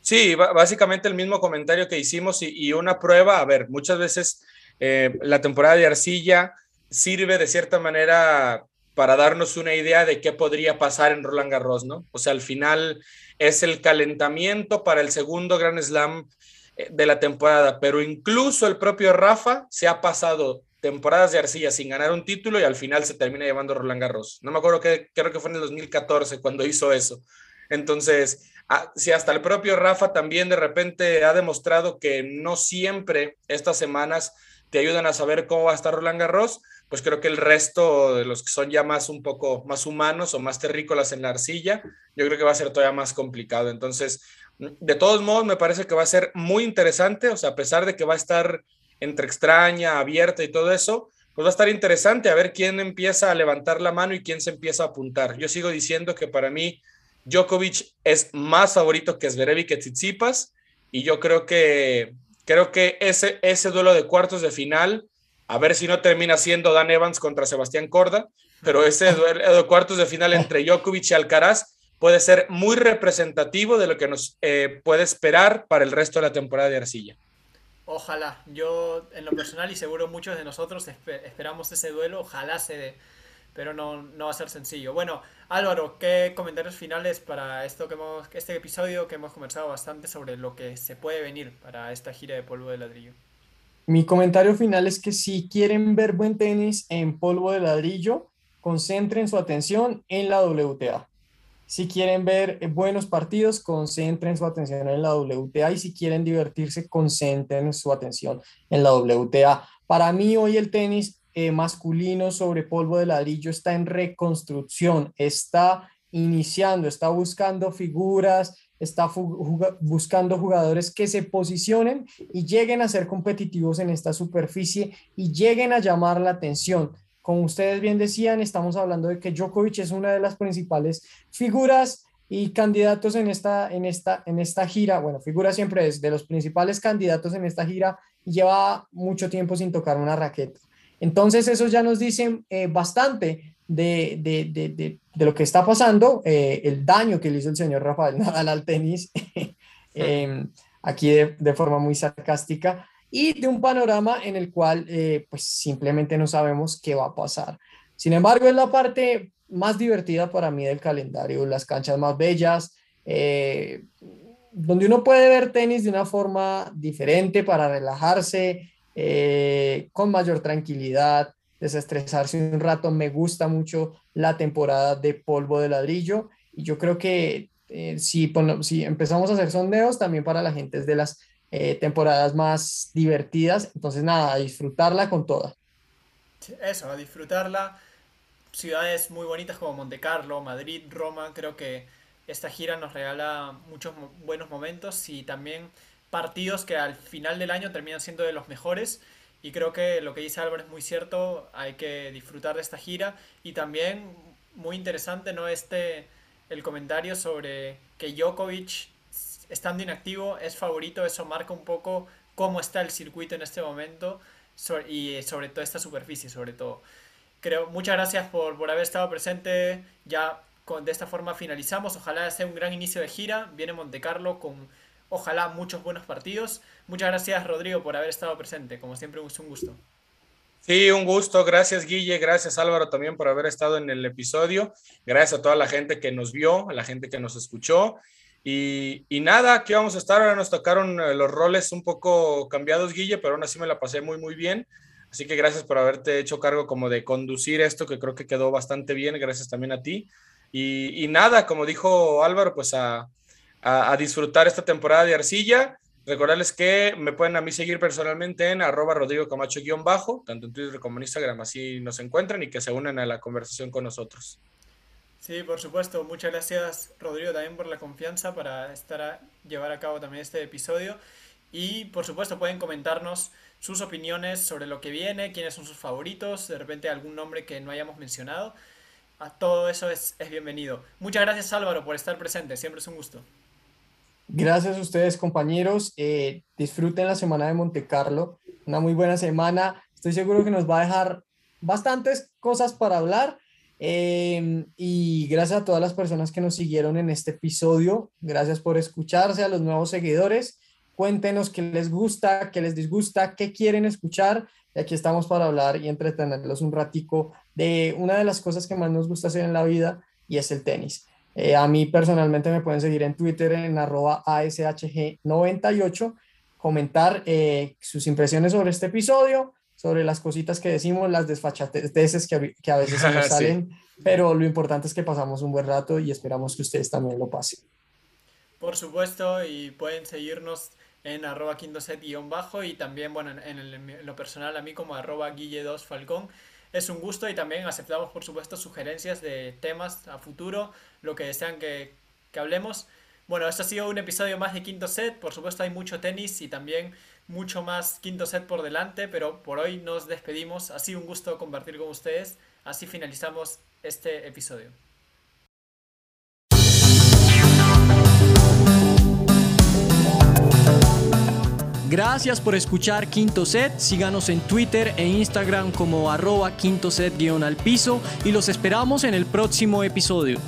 [SPEAKER 2] Sí, básicamente el mismo comentario que hicimos y, una prueba, a ver, muchas veces eh, la temporada de arcilla sirve de cierta manera para darnos una idea de qué podría pasar en Roland Garros, ¿no? O sea, al final es el calentamiento para el segundo Grand Slam eh, de la temporada, pero incluso el propio Rafa se ha pasado temporadas de arcilla sin ganar un título y al final se termina llevando Roland Garros. No me acuerdo que creo que fue en el 2014 cuando hizo eso. Entonces, ah, si hasta el propio Rafa también de repente ha demostrado que no siempre estas semanas te ayudan a saber cómo va a estar Roland Garros, pues creo que el resto de los que son ya más un poco más humanos o más terrícolas en la arcilla, yo creo que va a ser todavía más complicado. Entonces, de todos modos, me parece que va a ser muy interesante, o sea, a pesar de que va a estar entre extraña, abierta y todo eso, pues va a estar interesante a ver quién empieza a levantar la mano y quién se empieza a apuntar. Yo sigo diciendo que para mí Djokovic es más favorito que Zverev y que Tsitsipas y yo creo que creo que ese ese duelo de cuartos de final a ver si no termina siendo Dan Evans contra Sebastián Corda, pero ese duelo cuartos de final entre Djokovic y Alcaraz puede ser muy representativo de lo que nos eh, puede esperar para el resto de la temporada de Arcilla.
[SPEAKER 1] Ojalá, yo en lo personal y seguro muchos de nosotros esperamos ese duelo, ojalá se dé, pero no, no va a ser sencillo. Bueno, Álvaro, ¿qué comentarios finales para esto que hemos, este episodio que hemos conversado bastante sobre lo que se puede venir para esta gira de polvo de ladrillo?
[SPEAKER 3] Mi comentario final es que si quieren ver buen tenis en polvo de ladrillo, concentren su atención en la WTA. Si quieren ver buenos partidos, concentren su atención en la WTA y si quieren divertirse, concentren su atención en la WTA. Para mí hoy el tenis eh, masculino sobre polvo de ladrillo está en reconstrucción, está iniciando, está buscando figuras, está buscando jugadores que se posicionen y lleguen a ser competitivos en esta superficie y lleguen a llamar la atención. Como ustedes bien decían, estamos hablando de que Djokovic es una de las principales figuras y candidatos en esta, en esta, en esta gira. Bueno, figura siempre es de los principales candidatos en esta gira y lleva mucho tiempo sin tocar una raqueta. Entonces, eso ya nos dice eh, bastante de, de, de, de, lo que está pasando, eh, el daño que le hizo el señor Rafael Nadal al tenis, em, aquí de, forma muy sarcástica, y de un panorama en el cual eh, pues simplemente no sabemos qué va a pasar. Sin embargo, es la parte más divertida para mí del calendario, las canchas más bellas, eh, donde uno puede ver tenis de una forma diferente para relajarse, con mayor tranquilidad, desestresarse un rato. Me gusta mucho la temporada de polvo de ladrillo y yo creo que eh, si, si empezamos a hacer sondeos también para la gente de las eh, temporadas más divertidas. Entonces nada, a disfrutarla con toda.
[SPEAKER 1] Eso, a disfrutarla. Ciudades muy bonitas como Monte Carlo, Madrid, Roma. Creo que esta gira nos regala muchos buenos momentos y también partidos que al final del año terminan siendo de los mejores y creo que lo que dice Álvaro es muy cierto, hay que disfrutar de esta gira y también muy interesante no este el comentario sobre que Djokovic estando inactivo es favorito, eso marca un poco cómo está el circuito en este momento y sobre toda esta superficie sobre todo. Creo, muchas gracias por, por haber estado presente. Ya con, de esta forma finalizamos. Ojalá sea un gran inicio de gira. Viene Monte Carlo con ojalá muchos buenos partidos. Muchas gracias Rodrigo por haber estado presente, como siempre un gusto.
[SPEAKER 2] Sí, un gusto. Gracias Guille, gracias Álvaro también por haber estado en el episodio. Gracias a toda la gente que nos vio, a la gente que nos escuchó. Y, y, nada, aquí vamos a estar. Ahora nos tocaron eh, los roles un poco cambiados, Guille, pero aún así me la pasé muy, muy bien. Así que gracias por haberte hecho cargo como de conducir esto, que creo que quedó bastante bien. Gracias también a ti. Y, nada, como dijo Álvaro, pues a, a, disfrutar esta temporada de arcilla. Recordarles que me pueden a mí seguir personalmente en arroba Rodrigo Camacho-bajo, tanto en Twitter como en Instagram, así nos encuentran y que se unan a la conversación con nosotros.
[SPEAKER 1] Sí, por supuesto. Muchas gracias, Rodrigo, también por la confianza para estar a llevar a cabo también este episodio. Y por supuesto pueden comentarnos sus opiniones sobre lo que viene, quiénes son sus favoritos, de repente algún nombre que no hayamos mencionado. A todo eso es, es bienvenido. Muchas gracias Álvaro por estar presente, siempre es un gusto.
[SPEAKER 3] Gracias a ustedes, compañeros. Eh, disfruten la semana de Monte Carlo. Una muy buena semana. Estoy seguro que nos va a dejar bastantes cosas para hablar. Em, y gracias a todas las personas que nos siguieron en este episodio. Gracias por escucharse, a los nuevos seguidores. Cuéntenos qué les gusta, qué les disgusta, qué quieren escuchar. Y aquí estamos para hablar y entretenerlos un ratico de una de las cosas que más nos gusta hacer en la vida y es el tenis. Eh, a mí personalmente me pueden seguir en Twitter en arroba ASHG98, comentar eh, sus impresiones sobre este episodio, sobre las cositas que decimos, las desfachateces que, que a veces nos salen, pero lo importante es que pasamos un buen rato y esperamos que ustedes también lo pasen.
[SPEAKER 1] Por supuesto, y pueden seguirnos en arroba quintoset-bajo y también, bueno, en, lo personal a mí como arroba guille2falcón. Es un gusto y también aceptamos, por supuesto, sugerencias de temas a futuro, lo que desean que, que hablemos. Bueno, esto ha sido un episodio más de Quinto Set. Por supuesto, hay mucho tenis y también mucho más Quinto Set por delante, pero por hoy nos despedimos. Ha sido un gusto compartir con ustedes. Así finalizamos este episodio. Gracias por escuchar Quinto Set. Síganos en Twitter e Instagram como arroba quinto set guion al piso y los esperamos en el próximo episodio.